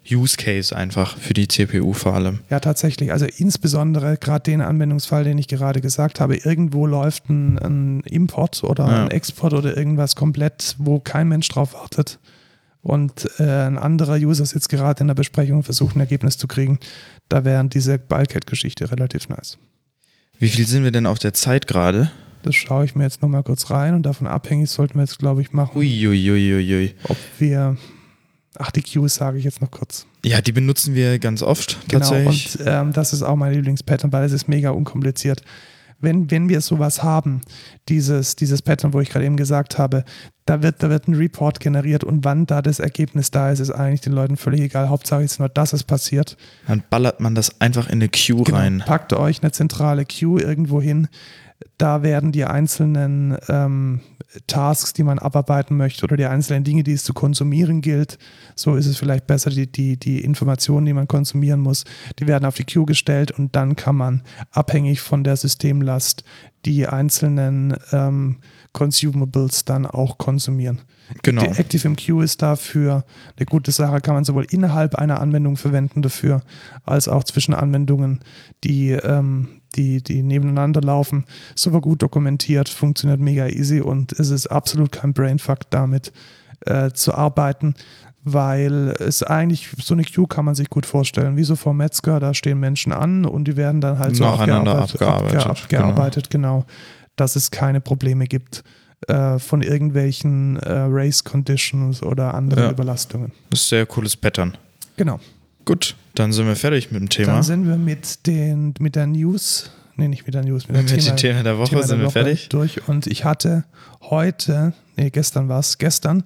Use Case einfach für die CPU vor allem. Ja, tatsächlich. Also insbesondere gerade den Anwendungsfall, den ich gerade gesagt habe. Irgendwo läuft ein, ein Import oder Ja. ein Export oder irgendwas komplett, wo kein Mensch drauf wartet. Und äh, ein anderer User sitzt gerade in der Besprechung und versucht ein Ergebnis zu kriegen. Da wären diese Bulkhead-Geschichte relativ nice. Wie viel sind wir denn auf der Zeit gerade? Das schaue ich mir jetzt nochmal kurz rein und davon abhängig sollten wir jetzt, glaube ich, machen, Uiuiuiui. ob wir. Ach, die Queues sage ich jetzt noch kurz. Ja, die benutzen wir ganz oft Genau, tatsächlich. und ähm, das ist auch mein Lieblingspattern, weil es ist mega unkompliziert. Wenn, wenn wir sowas haben, dieses, dieses Pattern, wo ich gerade eben gesagt habe, da wird, da wird ein Report generiert und wann da das Ergebnis da ist, ist eigentlich den Leuten völlig egal. Hauptsache ist nur, dass es passiert. Dann ballert man das einfach in eine Queue Genau. rein. Packt euch eine zentrale Queue irgendwo hin. Da werden die einzelnen ähm, Tasks, die man abarbeiten möchte oder die einzelnen Dinge, die es zu konsumieren gilt, so ist es vielleicht besser, die, die, die Informationen, die man konsumieren muss, die werden auf die Queue gestellt und dann kann man abhängig von der Systemlast die einzelnen ähm, Consumables dann auch konsumieren. Genau. Die Active MQ ist dafür eine gute Sache, kann man sowohl innerhalb einer Anwendung verwenden dafür, als auch zwischen Anwendungen, die, ähm, die, die nebeneinander laufen. Super gut dokumentiert, funktioniert mega easy und es ist absolut kein Brainfuck damit äh, zu arbeiten, weil es eigentlich, so eine Queue kann man sich gut vorstellen, wie so vor Metzger, da stehen Menschen an und die werden dann halt so Nacheinander abgearbeitet, abgearbeitet, abge, abgearbeitet genau. dass es keine Probleme gibt äh, von irgendwelchen äh, Race Conditions oder anderen Ja. Überlastungen. Das ist ein sehr cooles Pattern. Genau. Gut, dann sind wir fertig mit dem Thema. Dann sind wir mit, den, mit der News, nee, nicht mit der News, mit, der Mit den Themen der Woche Thema sind wir Woche fertig. durch. Und ich hatte heute, nee, gestern war es, gestern,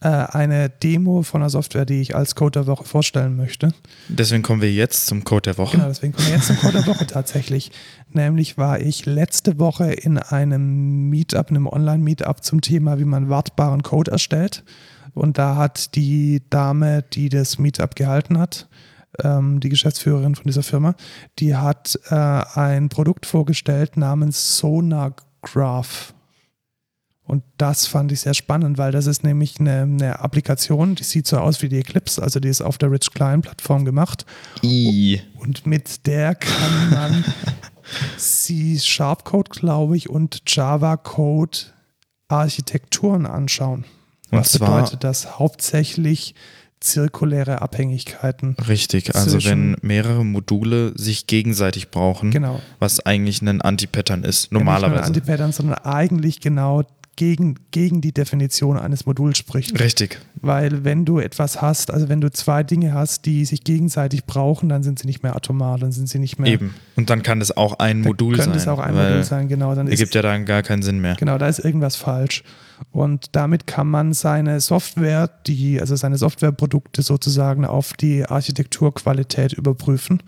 äh, eine Demo von einer Software, die ich als Code der Woche vorstellen möchte. Deswegen kommen wir jetzt zum Code der Woche. Genau, deswegen kommen wir jetzt zum Code der Woche tatsächlich. Nämlich war ich letzte Woche in einem Meetup, einem Online-Meetup zum Thema, wie man wartbaren Code erstellt. Und da hat die Dame, die das Meetup gehalten hat, ähm, die Geschäftsführerin von dieser Firma, die hat äh, ein Produkt vorgestellt namens Sonargraph. Und das fand ich sehr spannend, weil das ist nämlich eine, eine Applikation, die sieht so aus wie die Eclipse, also die ist auf der Rich Client Plattform gemacht. I. Und mit der kann man C-Sharp-Code, glaube ich, und Java-Code Architekturen anschauen. Und Was zwar- bedeutet das? Hauptsächlich zirkuläre Abhängigkeiten. Richtig, also wenn mehrere Module sich gegenseitig brauchen, Genau. was eigentlich ein Anti-Pattern ist, Ja, normalerweise. Nicht nur Anti-Pattern, sondern eigentlich genau gegen, gegen die Definition eines Moduls spricht. Richtig, Weil wenn du etwas hast, also wenn du zwei Dinge hast, die sich gegenseitig brauchen, dann sind sie nicht mehr atomar, dann sind sie nicht mehr. eben. Und dann kann das auch ein Dann Modul könnte sein. es auch ein Modul sein, genau. Dann ist Ergibt ja dann gar keinen Sinn mehr. Genau, da ist irgendwas falsch. Und damit kann man seine Software, die, also seine Softwareprodukte sozusagen auf die Architekturqualität überprüfen.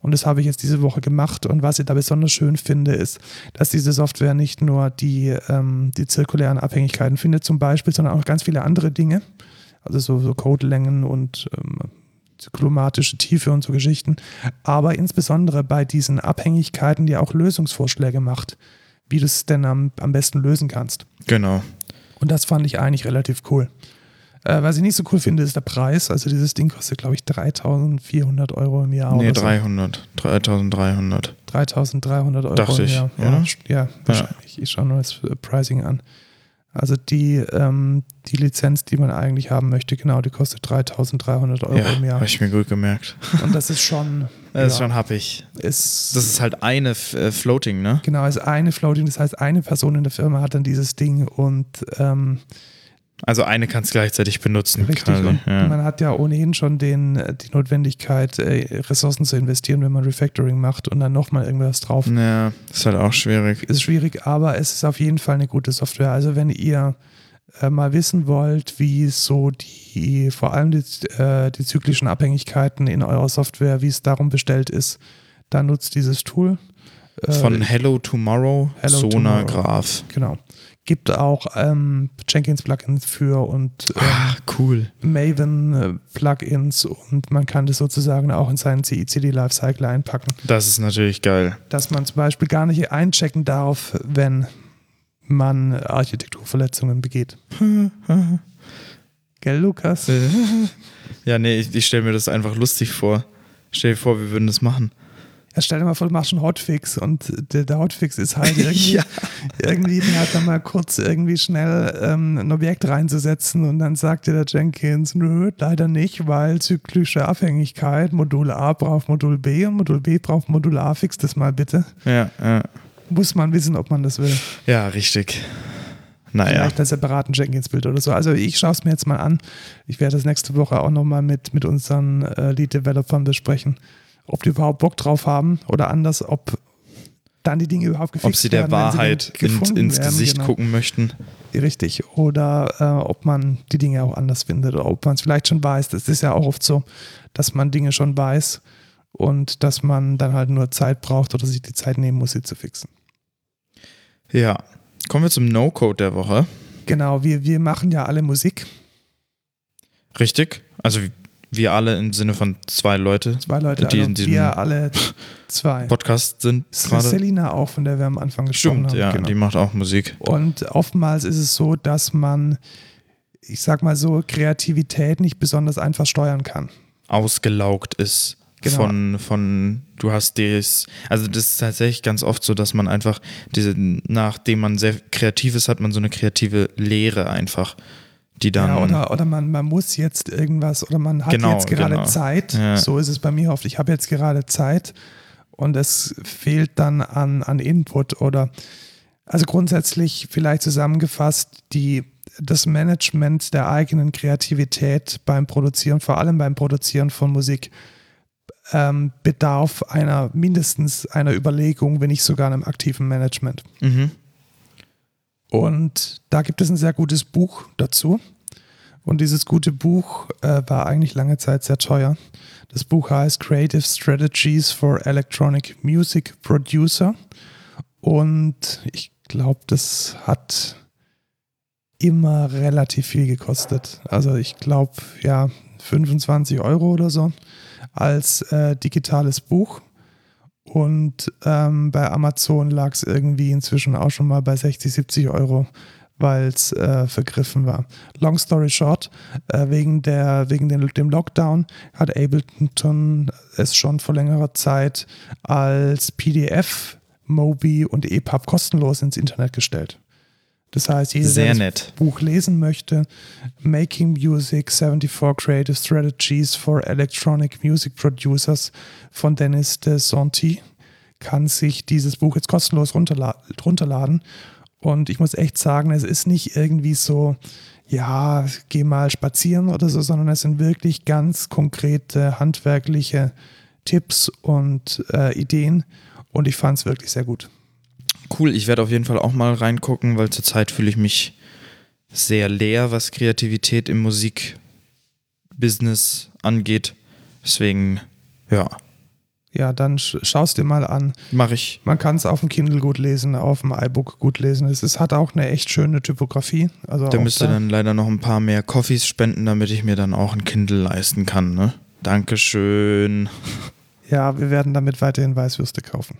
Und das habe ich jetzt diese Woche gemacht. Und was ich da besonders schön finde, ist, dass diese Software nicht nur die, ähm, die zirkulären Abhängigkeiten findet, zum Beispiel, sondern auch ganz viele andere Dinge. Also so, so Codelängen und ähm, zyklomatische Tiefe und so Geschichten. Aber insbesondere bei diesen Abhängigkeiten, die auch Lösungsvorschläge macht, wie du es denn am, am besten lösen kannst. Genau. Und das fand ich eigentlich relativ cool. Äh, was ich nicht so cool finde, ist der Preis. Also dieses Ding kostet, glaube ich, 3400 Euro im Jahr. Nee, oder so. 300. 3300. 3300 Euro Dachte im Jahr. oder? Ja, ja wahrscheinlich. Ich schaue nur das Pricing an. Also die, ähm, die Lizenz, die man eigentlich haben möchte, genau, die kostet 3300 Euro Ja, im Jahr. habe ich mir gut gemerkt. Und das ist schon, Das ist ja, schon happig. ist, Das ist halt eine äh, Floating, ne? genau, ist eine Floating, das heißt, eine Person in der Firma hat dann dieses Ding und ähm, Also eine kannst gleichzeitig benutzen. Richtig, quasi. Ja. man hat ja ohnehin schon den, äh, die Notwendigkeit, äh, Ressourcen zu investieren, wenn man Refactoring macht und dann nochmal irgendwas drauf. ja, ist halt auch schwierig. Ist schwierig, aber es ist auf jeden Fall eine gute Software. Also wenn ihr äh, mal wissen wollt, wie so die, vor allem die, äh, die zyklischen Abhängigkeiten in eurer Software, wie es darum bestellt ist, dann nutzt dieses Tool. Von Hello Tomorrow, Hello Sonograph. Genau. Gibt auch ähm, Jenkins-Plugins für und ähm, Ah, cool. Maven-Plugins und man kann das sozusagen auch in seinen CI/CD-Lifecycle einpacken. Das ist natürlich geil. Dass man zum Beispiel gar nicht einchecken darf, wenn man Architekturverletzungen begeht. Gell, Lukas? Ja, nee, ich, ich stelle mir das einfach lustig vor. Stell dir vor, wir würden das machen. Ja, stell dir mal vor, du machst einen Hotfix und der, der Hotfix ist halt irgendwie, Ja. irgendwie hat dann mal kurz irgendwie schnell ähm, ein Objekt reinzusetzen und dann sagt dir der Jenkins, nö, leider nicht, weil zyklische Abhängigkeit, Modul A braucht Modul B und Modul B braucht Modul A, fix das mal bitte. Ja, ja. Muss man wissen, ob man das will. ja richtig. Naja, Vielleicht als separaten Jenkins-Bild oder so. Also ich schaue es mir jetzt mal an. Ich werde das nächste Woche auch nochmal mit, mit unseren äh, Lead-Developern besprechen, ob die überhaupt Bock drauf haben oder anders, ob dann die Dinge überhaupt gefixt ob sie der werden, sie Wahrheit denn in, ins werden, Gesicht genau. gucken möchten. Richtig. Oder äh, ob man die Dinge auch anders findet oder ob man es vielleicht schon weiß. Das ist ja auch oft so, dass man Dinge schon weiß und dass man dann halt nur Zeit braucht oder sich die Zeit nehmen muss, sie zu fixen. Ja. Kommen wir zum No-Code der Woche. Genau, wir, wir machen ja alle Musik. Richtig? Also wir alle im Sinne von zwei Leute Zwei Leute, Die also in diesem wir alle zwei. Podcast sind gerade. Selina auch, von der wir am Anfang gesprochen Stimmt, haben. ja, genau. die macht auch Musik. Und oftmals ist es so, dass man, ich sag mal so, Kreativität nicht besonders einfach steuern kann. Ausgelaugt ist Genau. von, von, du hast das, also das ist tatsächlich ganz oft so, dass man einfach diese, nachdem man sehr kreativ ist, hat man so eine kreative Leere einfach, die dann, ja, oder oder man, man muss jetzt irgendwas, oder man hat Genau, jetzt gerade genau. Zeit. Ja. So ist es bei mir oft. Ich habe jetzt gerade Zeit und es fehlt dann an, an Input oder also grundsätzlich vielleicht zusammengefasst, die, das Management der eigenen Kreativität beim Produzieren, vor allem beim Produzieren von Musik, ähm, bedarf einer mindestens einer Überlegung, wenn nicht sogar einem aktiven Management. mhm. Und da gibt es ein sehr gutes Buch dazu. Und dieses gute Buch äh, war eigentlich lange Zeit sehr teuer. Das Buch heißt Creative Strategies for Electronic Music Producer. Und ich glaube, das hat immer relativ viel gekostet. Also ich glaube, ja, 25 Euro oder so als äh, digitales Buch. Und ähm, bei Amazon lag es irgendwie inzwischen auch schon mal bei 60, 70 Euro, weil es äh, vergriffen war. Long story short, äh, wegen, der, wegen den, dem Lockdown hat Ableton es schon vor längerer Zeit als PDF, Mobi und EPUB kostenlos ins Internet gestellt. Das heißt, jeder, Sehr der das nett. Buch lesen möchte, Making Music 74 Creative Strategies for Electronic Music Producers von Dennis de Santi, kann sich dieses Buch jetzt kostenlos runterla runterladen. Und ich muss echt sagen, es ist nicht irgendwie so, ja, geh mal spazieren oder so, sondern es sind wirklich ganz konkrete handwerkliche Tipps und äh, Ideen. Und ich fand es wirklich sehr gut. Cool, ich werde auf jeden Fall auch mal reingucken, weil zurzeit fühle ich mich sehr leer, was Kreativität im Musikbusiness angeht. Deswegen, ja, Ja, dann sch schaust dir mal an. mache ich. Man kann es auf dem Kindle gut lesen, auf dem iBook gut lesen. Es ist, hat auch eine echt schöne Typografie. Also Da müsste dann leider noch ein paar mehr Coffees spenden, damit ich mir dann auch ein Kindle leisten kann, ne? Dankeschön. Ja, wir werden damit weiterhin Weißwürste kaufen.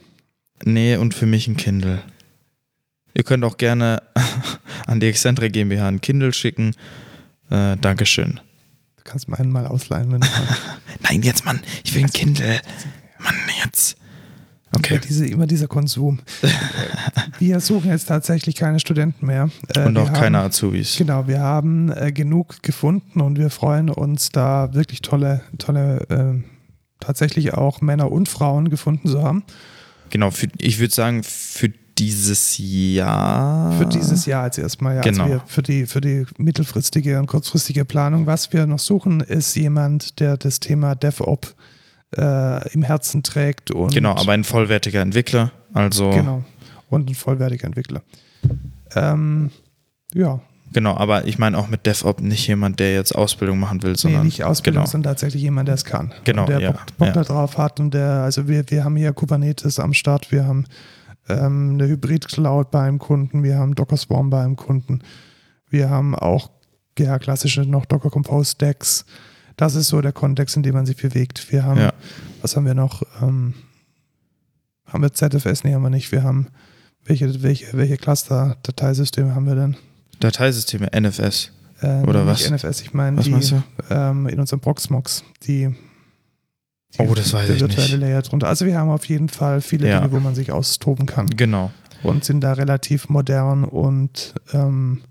Nee, und für mich ein Kindle. Ihr könnt auch gerne an die Excentre GmbH ein Kindle schicken. Äh, Dankeschön. Du kannst meinen mal ausleihen, wenn du. Nein, jetzt, Mann, ich will ein Kindle. Mann, jetzt. Okay. Immer, diese, immer dieser Konsum. wir suchen jetzt tatsächlich keine Studenten mehr. Äh, Und auch haben- keine Azubis. Genau, wir haben äh, genug gefunden und wir freuen uns, da wirklich tolle, tolle, äh, tatsächlich auch Männer und Frauen gefunden zu haben. Genau, für, ich würde sagen, für dieses Jahr. Für dieses Jahr jetzt erstmal, ja. Genau. Also für, die, für die mittelfristige und kurzfristige Planung. Was wir noch suchen, ist jemand, der das Thema DevOps äh, im Herzen trägt und Genau, aber ein vollwertiger Entwickler. Also, genau und ein vollwertiger Entwickler. Ähm, ja, Genau, aber ich meine auch mit DevOps nicht jemand, der jetzt Ausbildung machen will, Nee, sondern nicht Ausbildung, genau. sondern tatsächlich jemand, der es kann. Genau, Und der ja, Bock, Bock ja. da drauf hat und der, also wir, wir haben hier Kubernetes am Start, wir haben ähm, eine Hybrid-Cloud bei einem Kunden, wir haben Docker Swarm bei einem Kunden, wir haben auch ja, klassische noch Docker Compose Stacks. Das ist so der Kontext, in dem man sich bewegt. Wir haben, Ja. was haben wir noch? Ähm, haben wir ZFS? Nee, haben wir nicht. Wir haben, welche, welche, welche Cluster-Dateisysteme haben wir denn? Dateisysteme, NFS. Äh, Oder was? NFS, ich meine die ähm, in unserem Proxmox, die, die Oh, das weiß ich virtuelle nicht. Layer drunter. Also wir haben auf jeden Fall viele Ja. Dinge, wo man sich austoben kann Genau. und sind da relativ modern und ähm,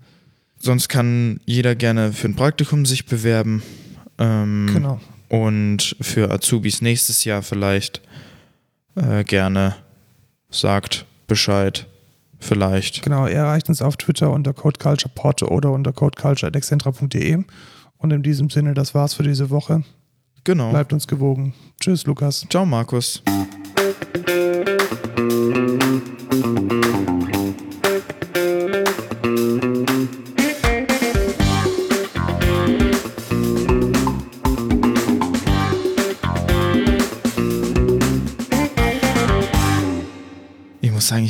Sonst kann jeder gerne für ein Praktikum sich bewerben. Ähm, genau. Und für Azubis nächstes Jahr vielleicht äh, gerne sagt Bescheid. Vielleicht. Genau, ihr erreicht uns auf Twitter unter codeculturepod oder unter codeculture.excentra.de und in diesem Sinne, das war's für diese Woche. Genau. Bleibt uns gewogen. Tschüss, Lukas. Ciao, Markus.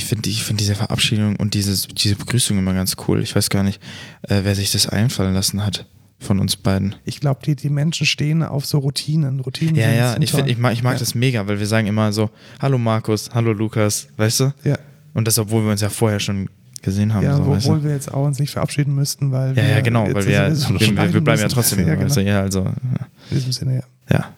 Finde ich find diese Verabschiedung und dieses, diese Begrüßung immer ganz cool. Ich weiß gar nicht, äh, wer sich das einfallen lassen hat von uns beiden. Ich glaube, die, die Menschen stehen auf so Routinen. Routinen Ja, ja, ich, find, ich mag, ich mag Ja. das mega, weil wir sagen immer so, hallo Markus, hallo Lukas, weißt du? Ja, Und das, obwohl wir uns ja vorher schon gesehen haben. ja so, weißt du? obwohl wir jetzt auch uns nicht verabschieden müssten, weil ja, wir ja, genau, weil wir, wir, wir, bleiben ja müssen. trotzdem. Ja, genau. du? ja, also, ja. In diesem Sinne, ja.